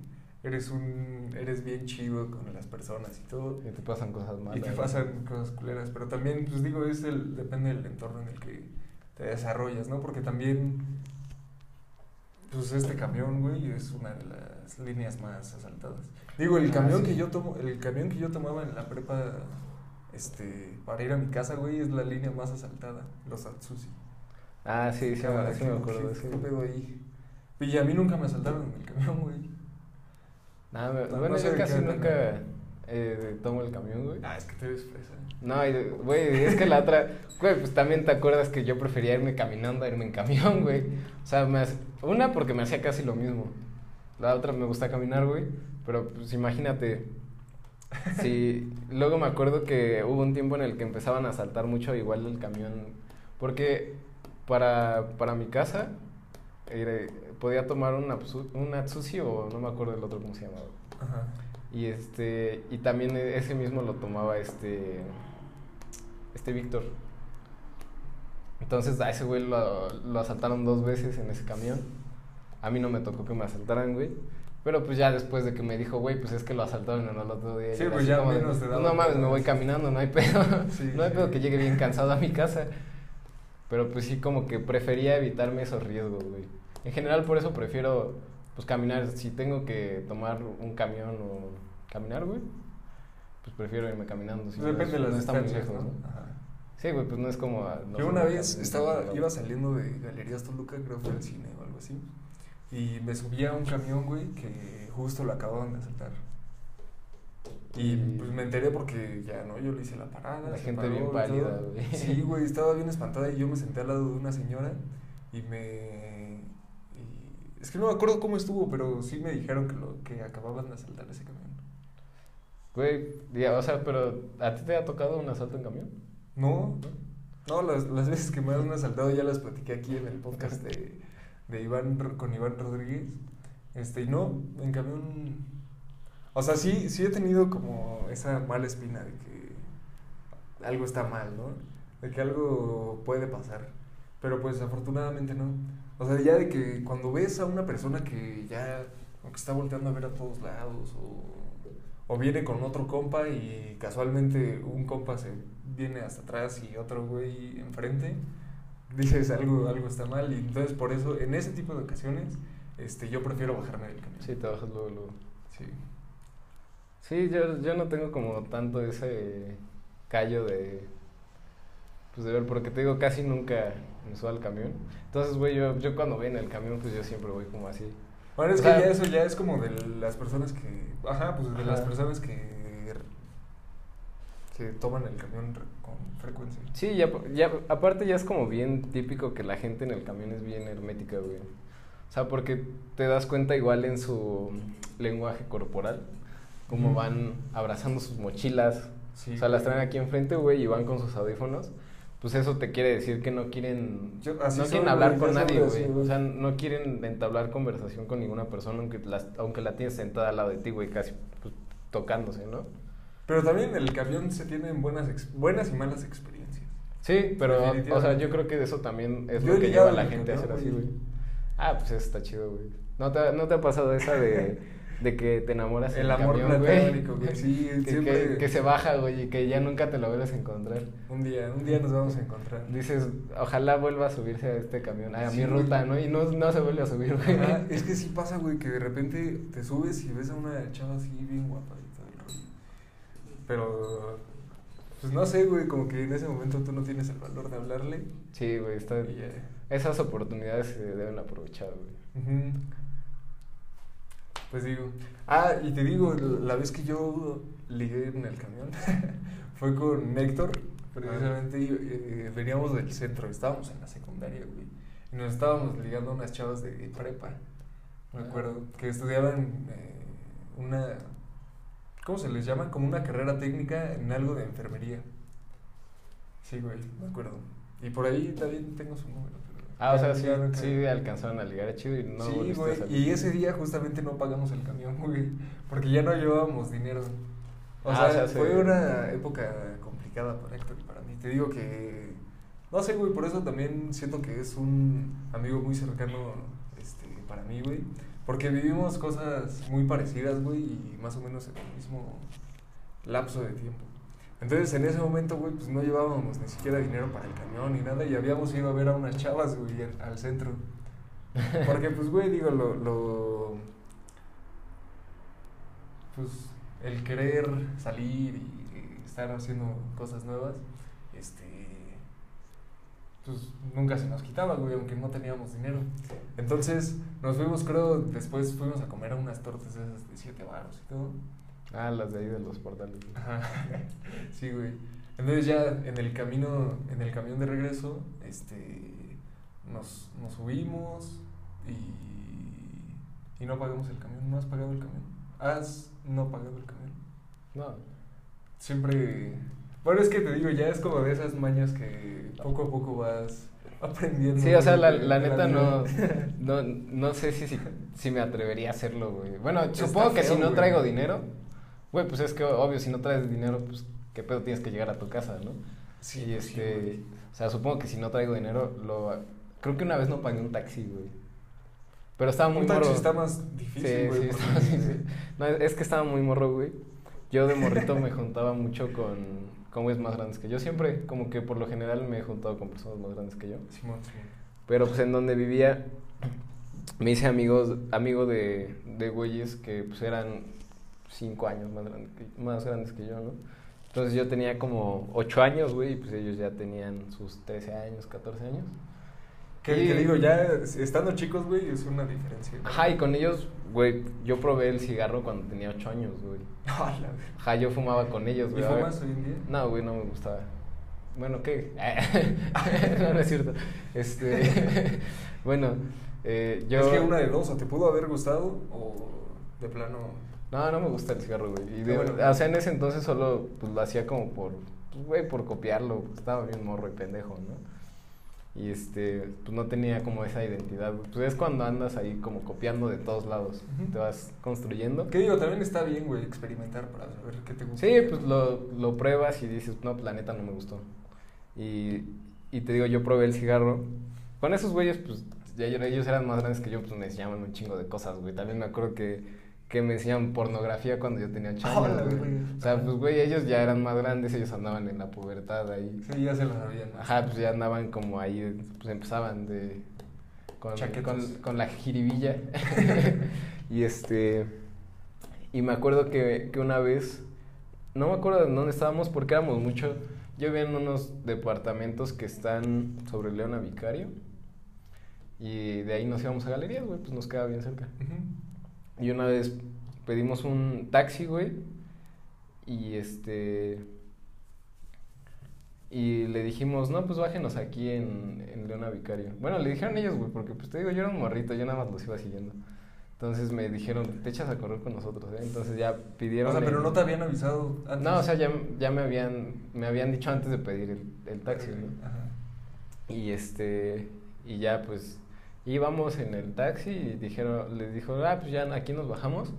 eres un eres bien chido con las personas y todo. Y te pasan cosas malas. Y te pasan cosas culeras, pero también, pues digo, es el, depende del entorno en el que te desarrollas, ¿no? Porque también, pues este camión, güey, es una de las líneas más asaltadas. Digo, el Ah, camión sí. que yo tomo, el camión que yo tomaba en la prepa, este, para ir a mi casa, güey, es la línea más asaltada, los Atsushi. Ah, sí, sí, sí ¿qué- me acuerdo. sí. qué pedo ahí? Y a mí nunca me asaltaron en el camión, güey. Nah, me- No- bueno, no sé yo casi nunca eh, tomo el camión, güey. Ah, es que te ves fresa. No, güey, es que la otra, güey, pues también te acuerdas que yo prefería irme caminando a irme en camión, güey. O sea, me hace- una porque me hacía casi lo mismo. La otra me gusta caminar, güey. Pero pues imagínate, si luego me acuerdo que hubo un tiempo en el que empezaban a saltar mucho igual el camión. Porque para, para mi casa podía tomar un, un Atsushi o no me acuerdo el otro cómo se llamaba. Ajá. Y este, y también e- ese mismo lo tomaba este, este Víctor. Entonces a ese güey lo, lo asaltaron dos veces en ese camión. A mí no me tocó que me asaltaran, güey. Pero pues ya después de que me dijo, güey, pues es que lo asaltaron en el otro día. Sí, pues ya de, menos te "Pues daba No mames, me voy caminando, no hay pedo. (laughs) Sí, no hay pedo que llegue bien cansado a mi casa. Pero pues sí, como que prefería evitarme esos riesgos, güey. En general por eso prefiero, pues caminar. Si tengo que tomar un camión o caminar, güey, pues prefiero irme caminando. si Depende de las no distancias, lejos, ¿no? ¿no? Ajá. Sí, güey, pues no es como... no Yo una vez estaba, iba saliendo de Galerías Toluca, creo que fue al cine o algo así. Y me subí a un camión, güey, que justo lo acababan de asaltar. Y pues me enteré porque ya, ¿no? Yo le hice la parada. La gente paró bien pálida, güey. Sí, güey, (laughs) estaba bien espantada y yo me senté al lado de una señora y me... Es que no me acuerdo cómo estuvo, pero sí me dijeron que, lo, que acababan de asaltar ese camión. Güey, ya, o sea, pero ¿a ti te ha tocado un asalto en camión? No, no, las, las veces que me han asaltado ya las platiqué aquí en el podcast de, de Iván con Iván Rodríguez. Este, y no, en camión. O sea, sí, sí he tenido como esa mala espina de que algo está mal, ¿no? De que algo puede pasar. Pero pues afortunadamente no. O sea, ya de que cuando ves a una persona que ya que está volteando a ver a todos lados o, o viene con otro compa y casualmente un compa se viene hasta atrás y otro güey enfrente, dices algo, algo está mal y entonces por eso en ese tipo de ocasiones este, yo prefiero bajarme del camión. Sí, te bajas luego, luego. Sí. Sí, yo, yo no tengo como tanto ese callo de... Pues de ver, porque te digo, casi nunca me subo al camión. Entonces, güey, yo, yo cuando voy en el camión, pues yo siempre voy como así. Bueno, es O que sea- ya eso ya es como de las personas que, ajá, pues de las personas que que toman el camión con frecuencia. Sí, ya, ya, aparte ya es como bien típico que la gente en el camión es bien hermética, güey. O sea, porque te das cuenta igual en su lenguaje corporal, cómo van abrazando sus mochilas. Sí, o sea, las traen aquí enfrente, güey, y van con sus audífonos. Pues eso te quiere decir que no quieren, Yo- no quieren hablar con nadie, güey. O sea, no quieren entablar conversación con ninguna persona, aunque, las, aunque la tienes sentada al lado de ti, güey, casi pues, tocándose, ¿no? Pero también en el camión se tienen buenas ex- buenas y malas experiencias. Sí, pero, o sea, yo creo que eso también es Yo lo que lleva a la gente a ser camión, así, güey. güey. Ah, pues eso está chido, güey. ¿No te, ¿No te ha pasado esa de, de que te enamoras en El el amor camión, platónico, güey, (laughs) sí, que, siempre- que, que se baja, güey, y que ya nunca te lo vuelves a encontrar. Un día, un día nos vamos a encontrar. Dices, ojalá vuelva a subirse a este camión, a Sí, mi güey. ruta, ¿no? Y no, no se vuelve a subir, güey. (laughs) Es que sí pasa, güey, que de repente te subes y ves a una chava así bien guapa y todo el rollo. Pero, pues no sé, güey, como que en ese momento tú no tienes el valor de hablarle. Sí, güey, está... Y. Esas oportunidades se deben aprovechar, güey. Ujú. Pues digo. Ah, y te digo, la vez que yo ligué en el camión (laughs) fue con Héctor, precisamente. eh, veníamos del centro, estábamos en la secundaria, güey. Y nos estábamos ligando a unas chavas de prepa, me Ah. acuerdo, que estudiaban eh, una. ¿Cómo se les llama? Como una carrera técnica en algo de enfermería. Sí, güey, me acuerdo. Y por ahí también tengo su número, Ah, o sea, sí, sí alcanzaron a ligar chido y no sí, güey. Y ese día justamente no pagamos el camión, (laughs) güey. Porque ya no llevábamos dinero. O Ah, sea, o sea, se- fue una época complicada para Héctor y para mí. Te digo que. No sé, güey, por eso también siento que es un amigo muy cercano este, para mí, güey. Porque vivimos cosas muy parecidas, güey, y más o menos en el mismo lapso de tiempo. Entonces, en ese momento, güey, pues no llevábamos ni siquiera dinero para el camión ni nada, y habíamos ido a ver a unas chavas, güey, al- centro. Porque, pues, güey, digo, lo, lo. Pues, el querer salir y, estar haciendo cosas nuevas, este. Pues nunca se nos quitaba, güey, aunque no teníamos dinero. Entonces, nos fuimos, creo, después fuimos a comer unas tortas de 7 baros y todo. Ah, las de ahí de los portales. Ajá. (laughs) Sí, güey. Entonces ya en el camino, en el camión de regreso, este, nos, nos subimos y, y no pagamos el camión. ¿No has pagado el camión? ¿Has no pagado el camión? No. Siempre... Bueno, es que te digo, ya es como de esas mañas que poco a poco vas aprendiendo. Sí, o sea, la, la (laughs) neta no, no, no sé si, si, si me atrevería a hacerlo, güey. Bueno, Está supongo que si no güey. traigo dinero, güey, pues es que obvio, si no traes dinero, pues qué pedo tienes que llegar a tu casa, ¿no? Sí, y sí, este, o sea, supongo que si no traigo dinero, lo, creo que una vez no pagué un taxi, güey. Pero estaba muy Un taxi morro. está más difícil, Sí, güey. sí, porque- sí, (laughs) sí. No, es que estaba muy morro, güey. Yo de morrito me juntaba mucho con, con güeyes más grandes que yo. Siempre, como que por lo general me he juntado con personas más grandes que yo. Simón, Simón. Pero pues en donde vivía me hice amigos, amigo de, de güeyes que pues eran cinco años más grandes, que, más grandes que yo, ¿no? Entonces yo tenía como ocho años, güey, y pues ellos ya tenían sus 13 años, 14 años. Que, Y- que digo, ya estando chicos, güey, es una diferencia. ¿no? Ajá, y con ellos, güey, yo probé el cigarro cuando tenía ocho años, güey. (laughs) Ajá, yo fumaba con ellos, ¿Y güey. Ver- fumas hoy en día? No, güey, no me gustaba. Bueno, ¿qué? (laughs) no, no es cierto. Este, (laughs) bueno, eh, yo... Es que una de dos, o te pudo haber gustado o de plano. No, no me gusta el cigarro, güey. Y Qué de- bueno. O sea, en ese entonces solo pues, lo hacía como por, pues, güey, por copiarlo. pues, estaba bien morro y pendejo, ¿no? Y este, pues no tenía como esa identidad. Pues es cuando andas ahí como copiando de todos lados. Ujú. Te vas construyendo. Que digo, también está bien, güey, experimentar para saber qué te gusta. Sí, pues lo, lo pruebas y dices, no, pues la neta no me gustó. Y, y te digo, yo probé el cigarro. Con esos güeyes, pues ya ellos eran más grandes que yo, pues me enseñaban un chingo de cosas, güey. También me acuerdo que, que me enseñaban pornografía cuando yo tenía 8 años, la güey. verga. O sea, pues güey, ellos ya eran más grandes, ellos andaban en la pubertad ahí. Sí, ya se lo sabían. Ajá, pues ya andaban como ahí, pues empezaban de... Con, con, con la jiribilla. (laughs) y este... Y me acuerdo que, que una vez, no me acuerdo de dónde estábamos porque éramos mucho. Yo vivía en unos departamentos que están sobre Leona Vicario. Y de ahí nos íbamos a galerías, güey, pues nos quedaba bien cerca. Ujú. Y una vez pedimos un taxi, güey. Y este. Y le dijimos, no, pues bájenos aquí en, en Leona Vicario. Bueno, le dijeron ellos, güey, porque pues te digo, yo era un morrito, yo nada más los iba siguiendo. Entonces me dijeron, te echas a correr con nosotros, ¿eh? Entonces ya pidieron. O sea, pero el- no te habían avisado antes. No, o sea, ya, ya me habían me habían dicho antes de pedir el, el taxi, ¿no? Ajá. Y este, y ya pues íbamos en el taxi y dijeron, les dijo, ah, pues ya aquí nos bajamos.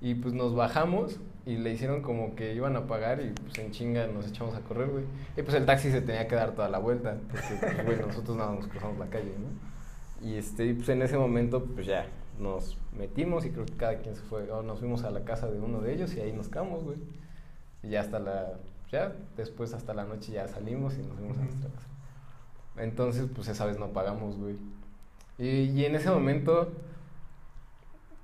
Y pues nos bajamos y le hicieron como que iban a pagar y pues en chinga nos echamos a correr, güey. Y pues el taxi se tenía que dar toda la vuelta, porque pues, güey, (laughs) nosotros nada nos cruzamos la calle, ¿no? Y este, pues en ese momento pues ya nos metimos y creo que cada quien se fue, o nos fuimos a la casa de uno de ellos y ahí nos quedamos, güey. Y ya hasta la, ya después hasta la noche ya salimos y nos fuimos a nuestra casa. Entonces, pues esa vez no pagamos, güey. Y, en ese momento,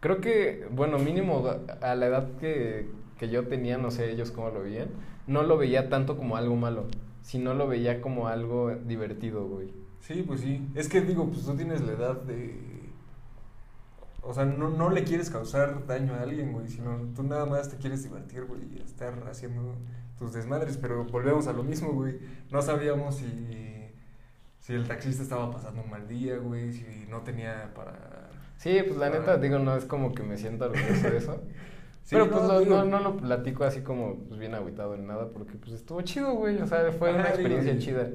creo que, bueno, mínimo a la edad que, que yo tenía, no sé ellos cómo lo veían, no lo veía tanto como algo malo, sino lo veía como algo divertido, güey. Sí, pues sí. Es que digo, pues tú tienes la edad de. O sea, no, no le quieres causar daño a alguien, güey, sino tú nada más te quieres divertir, güey, y estar haciendo tus desmadres. Pero volvemos a lo mismo, güey. No sabíamos si, si el taxista estaba pasando un mal día, güey, si no tenía para. Sí, pues la neta, digo, no es como que me siento orgulloso de eso. (laughs) Sí, pero pues no, lo- digo- no, no lo platico así como pues, bien agüitado ni nada, porque pues estuvo chido, güey. O sea, fue una experiencia chida.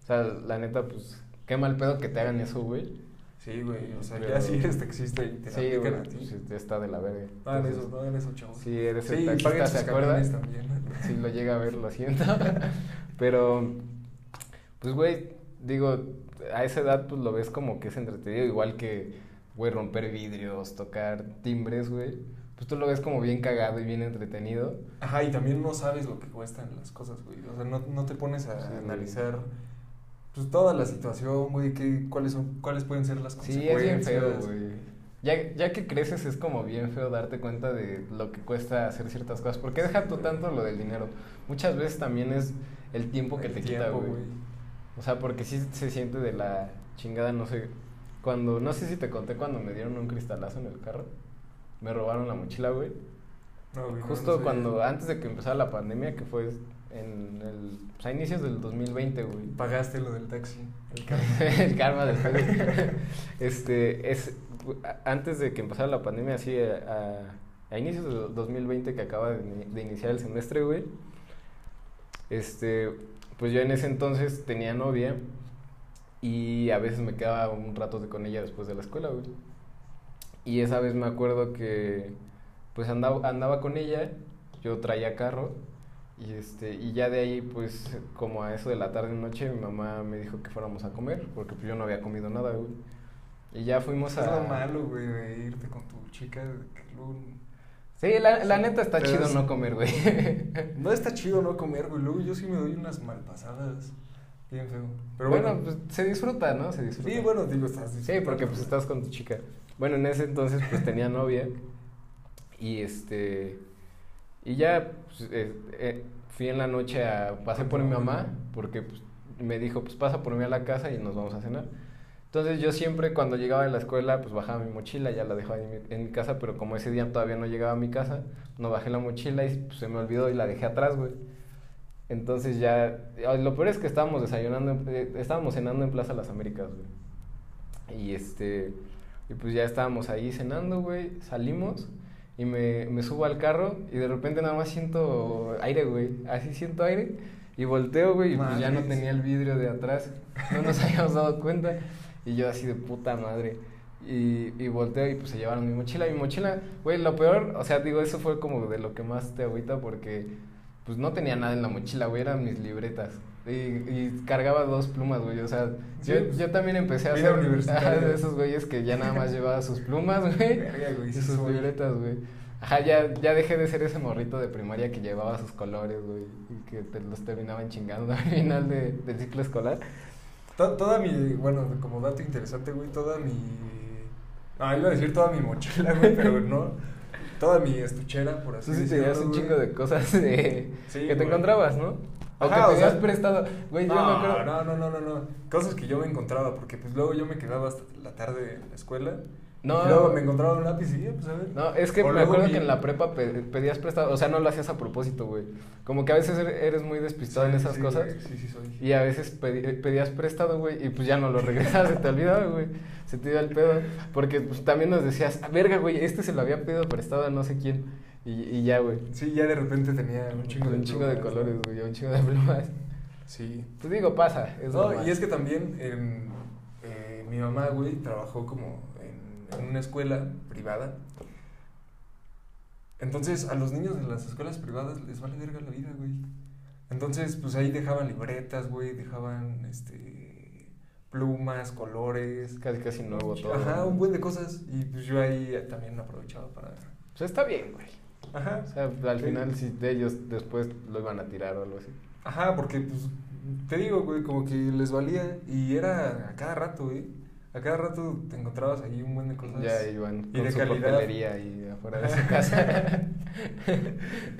O sea, la neta, pues qué mal pedo que te hagan eso, güey. Sí, güey, o sea, Pero- ya si eres taxista y te la Sí, aplican güey, a ti. pues, está de la verga. No hagan eso, no hagan eso, chavos. Si eres Sí, el taxista, ¿se acuerda? Si lo llega a ver, lo siento. (laughs) Pero, pues, güey, digo, a esa edad, pues lo ves como que es entretenido, igual que, güey, romper vidrios, tocar timbres, güey. Pues tú lo ves como bien cagado y bien entretenido. Ajá, y también no sabes lo que cuestan las cosas, güey. O sea, no, no te pones a Sí, analizar pues toda la situación, güey, que, cuáles son, cuáles pueden ser las Sí, es bien consecuencias. feo, güey. Ya, ya que creces es como bien feo darte cuenta de lo que cuesta hacer ciertas cosas. ¿Por qué dejar tú tanto lo del dinero? Muchas veces también es el tiempo que El te quita, güey. O sea, porque sí se siente de la chingada, no sé. Cuando, no sé si te conté cuando me dieron un cristalazo en el carro. Me robaron la mochila, güey. No, Justo no sé. cuando, antes de que empezara la pandemia, que fue en el, pues, a inicios del 2020, güey. Pagaste lo del taxi, el (laughs) carro. el karma después. (laughs) este, es antes de que empezara la pandemia, así a, a, inicios del 2020 que acaba de, de iniciar el semestre, güey. Este, pues yo en ese entonces tenía novia y a veces me quedaba un rato con ella después de la escuela, güey. Y esa vez me acuerdo que pues andaba, andaba con ella, yo traía carro y este y ya de ahí pues como a eso de la tarde noche mi mamá me dijo que fuéramos a comer porque pues yo no había comido nada, güey. Y ya fuimos Es a lo malo, güey, de irte con tu chica. que luego- Sí, la, la neta está chido no comer, güey. No está chido no comer, güey. Luego yo sí me doy unas malpasadas. Bien feo. Pero bueno, bueno, pues se disfruta, ¿no? Se disfruta. sí, bueno, digo, estás Sí, porque pues estás con tu chica. Bueno, en ese entonces pues tenía novia y este y ya pues, eh, eh, fui en la noche a pasé por mi mamá porque pues, me dijo, pues pasa por mí a la casa y nos vamos a cenar. Entonces yo siempre cuando llegaba de la escuela pues bajaba mi mochila, ya la dejaba en mi, en mi casa, pero como ese día todavía no llegaba a mi casa, no bajé la mochila y pues, se me olvidó y la dejé atrás, güey. Entonces ya, lo peor es que estábamos desayunando, eh, estábamos cenando en Plaza Las Américas, güey. Y este, y pues ya estábamos ahí cenando, güey, salimos y me, me subo al carro y de repente nada más siento aire, güey, así siento aire y volteo, güey, y pues ya no tenía el vidrio de atrás, no nos (laughs) habíamos dado cuenta y yo así de puta madre. Y, y volteo y pues se llevaron mi mochila. Mi mochila, güey, lo peor, o sea, digo, eso fue como de lo que más te agüita porque pues no tenía nada en la mochila, güey, eran mis libretas. Y, y cargaba dos plumas, güey, o sea, Sí, yo, pues, yo también empecé a ajá, de esos güeyes que ya nada más llevaba sus plumas, güey, Verga, güey, y sus soy. libretas, güey. Ajá, ya, ya dejé de ser ese morrito de primaria que llevaba sus colores, güey, y que te los terminaban chingando (laughs) al final de- del ciclo escolar. To- toda mi, bueno, como dato interesante, güey, toda mi... No, iba a decir toda mi mochila, güey, pero no. (laughs) Toda mi estuchera, por así Tú sí decirlo, tenías un chingo de cosas de- Sí, que te güey. encontrabas, ¿no? O Ajá, que o tenías sea- prestado. Güey, yo me No, acuerdo. no, no, no, no, no. Cosas que yo me encontraba, porque pues luego yo me quedaba hasta la tarde en la escuela. No. Y luego me encontraba un lápiz y ya, pues a ver. No, es que O me acuerdo vi- que en la prepa pe- pedías prestado, o sea, no lo hacías a propósito, güey. Como que a veces er- eres muy despistado en esas sí, cosas. güey, Sí, sí, soy. Y a veces pedi- pedías prestado, güey, y pues ya no lo (laughs) regresabas, se te olvidaba, güey. Se te iba el pedo. Porque pues, también nos decías, "Ah, verga, güey, este se lo había pedido prestado a no sé quién. Y, y ya, güey. Sí, ya de repente tenía un chingo de un chingo de colores, ¿no? güey, un chingo de plumas. Sí. Pues digo, pasa. Es No, normal. y es que también em, eh, mi mamá, güey, trabajó como en, una escuela privada. Entonces, a los niños de las escuelas privadas les vale verga la vida, güey. Entonces, pues ahí dejaban libretas, güey, dejaban, este, plumas, colores. Casi, casi nuevo todo. Ajá, un buen de cosas. Y pues yo ahí también aprovechaba para... Pues está bien, güey. Ajá. O sea, al Sí. final, si de ellos después lo iban a tirar o algo así. Ajá, porque pues te digo, güey, como que les valía y era a cada rato, güey. A cada rato te encontrabas ahí un buen de cosas. Ya iban y con de su calidad. y afuera de su casa. (laughs)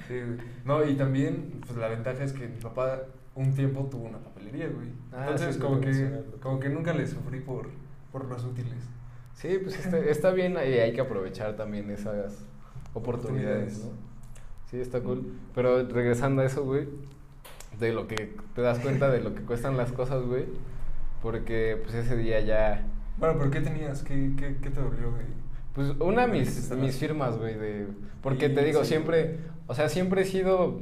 Sí. No, y también, pues la ventaja es que mi papá un tiempo tuvo una papelería, güey. Ah, Entonces, sí, como que como que nunca le sufrí por, por los útiles. Sí, pues está, está bien y hay que aprovechar también esas oportunidades, ¿no? Sí, está cool. Pero regresando a eso, güey, de lo que te das cuenta de lo que cuestan las cosas, güey, porque pues ese día ya... Bueno, pero ¿qué tenías? ¿Qué, qué, qué te dolió, güey? Pues una ¿Qué mis, mis firmas, güey, de... Porque Sí, te digo, sí. siempre, o sea, siempre he sido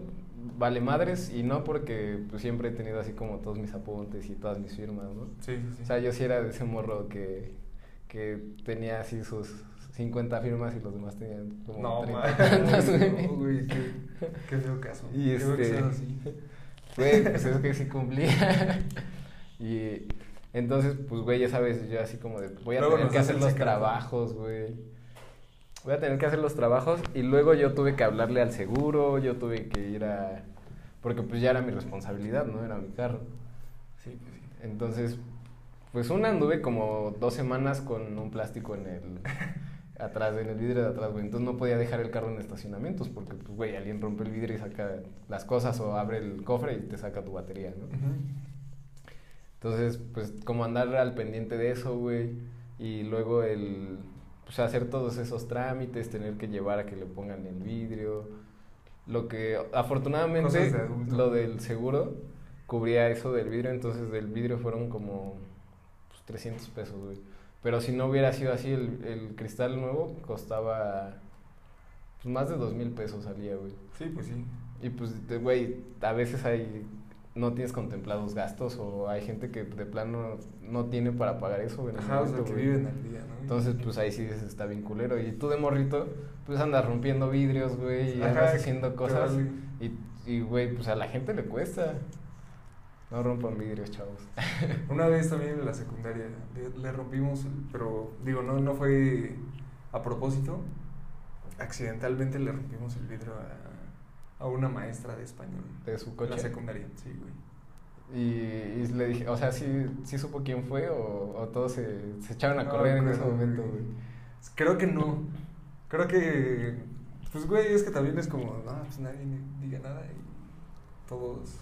vale madres y no porque pues, siempre he tenido así como todos mis apuntes y todas mis firmas, ¿no? Sí, sí, sí. O sea, yo sí era de ese morro que, que tenía así sus 50 firmas y los demás tenían como no, 30 man, tantas, güey. no, güey, qué, qué feo caso. Y Qué este- así. (laughs) Güey, pues es que sí cumplía. (laughs) y entonces, pues, güey, ya sabes, yo así como de, voy a Luego tener que hacer los trabajos, güey. Voy a tener que hacer los trabajos y luego yo tuve que hablarle al seguro, yo tuve que ir a... Porque pues ya era mi responsabilidad, ¿no? Era mi carro. Sí, pues sí. Entonces, pues una anduve como dos semanas con un plástico en el... (laughs) atrás, en el vidrio de atrás, güey. Entonces no podía dejar el carro en estacionamientos porque, pues, güey, alguien rompe el vidrio y saca las cosas o abre el cofre y te saca tu batería, ¿no? Ujú. Entonces, pues como andar al pendiente de eso, güey. Y luego el, pues hacer todos esos trámites, tener que llevar a que le pongan el vidrio. Lo que afortunadamente de lo del seguro cubría eso del vidrio, entonces del vidrio fueron como pues, 300 pesos, güey. Pero si no hubiera sido así, el, el cristal nuevo costaba pues, más de dos mil pesos salía, güey. Sí, pues sí. Y pues, güey, a veces hay, no tienes contemplados gastos o hay gente que de plano no tiene para pagar eso, en Ajá, o sea, momento, que viven al día, ¿no? Entonces, pues ahí sí está bien culero. Y tú de morrito, pues andas rompiendo vidrios, güey, y Ajá, andas haciendo cosas. vale. Y, y, güey, pues a la gente le cuesta. No rompan vidrios, chavos. (laughs) Una vez también en la secundaria le, le rompimos, pero digo, no, no fue a propósito. Accidentalmente le rompimos el vidrio a, a una maestra de español. De su coche. la secundaria, sí, güey. Y, y le dije, o sea, ¿sí, sí supo quién fue o, o todos se, se echaron a No correr en ese momento, güey. Creo que no. Creo que, pues, güey, es que también es como, no, pues nadie diga nada y todos.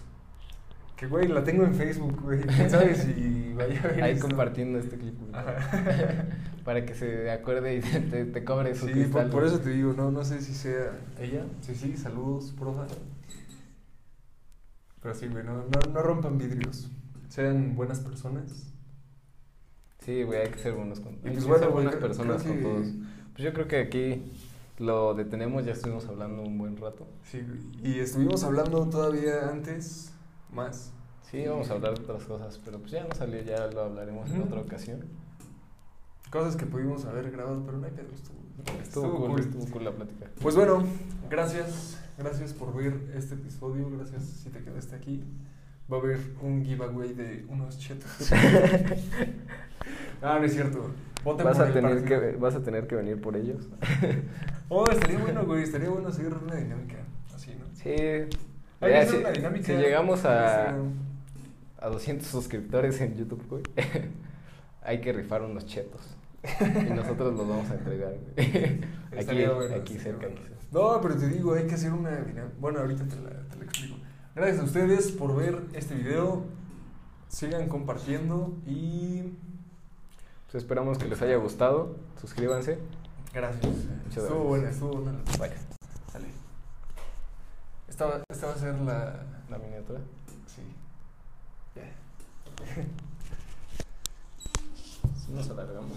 Que, güey, la tengo en Facebook, güey. ¿Quién sabe si vaya a ver Ahí esto? compartiendo este clip. (laughs) Para que se acuerde y te, te, cobre su Sí, cristal. por, por eso te digo, no, no sé si sea ella. Sí, sí, saludos, profa. Pero sí, güey, no, no, no rompan vidrios. Sean buenas personas. Sí, güey, hay que ser buenos con, Y pues bueno, ser buenas creo- personas creo con todos. Pues yo creo que aquí lo detenemos, ya estuvimos hablando un buen rato. Sí. Y estuvimos hablando todavía antes más. Sí, vamos a hablar de otras cosas, pero pues ya no salió, ya lo hablaremos en Ujú. otra ocasión. Cosas que pudimos haber grabado, pero no hay pedo. Estuvo, Estuvo, cool, estuvo cool la plática. Pues bueno, gracias. Gracias por ver este episodio. Gracias si te quedaste aquí. Va a haber un giveaway de unos chetos. (laughs) ah, no es cierto. Vas a, tener que, vas a tener que venir por ellos. Oh, estaría bueno, güey. Estaría bueno hacer una dinámica así, ¿no? Sí. Hay que hacer si, una dinámica si llegamos a, a 200 suscriptores en YouTube, güey, (laughs) hay que rifar unos chetos. Y nosotros los vamos a entregar, güey. (laughs) Aquí, bueno, cerca. bueno. No, pero te digo, hay que hacer una dinámica. Bueno, ahorita te la, te la explico. Gracias a ustedes por ver este video. Sigan compartiendo y Pues esperamos que les haya gustado. Suscríbanse. gracias. Muchas estuvo gracias. buena, estuvo buena. Vaya. Esta, va- esta va a ser la. La miniatura. Sí. Ya. (laughs) Nos alargamos.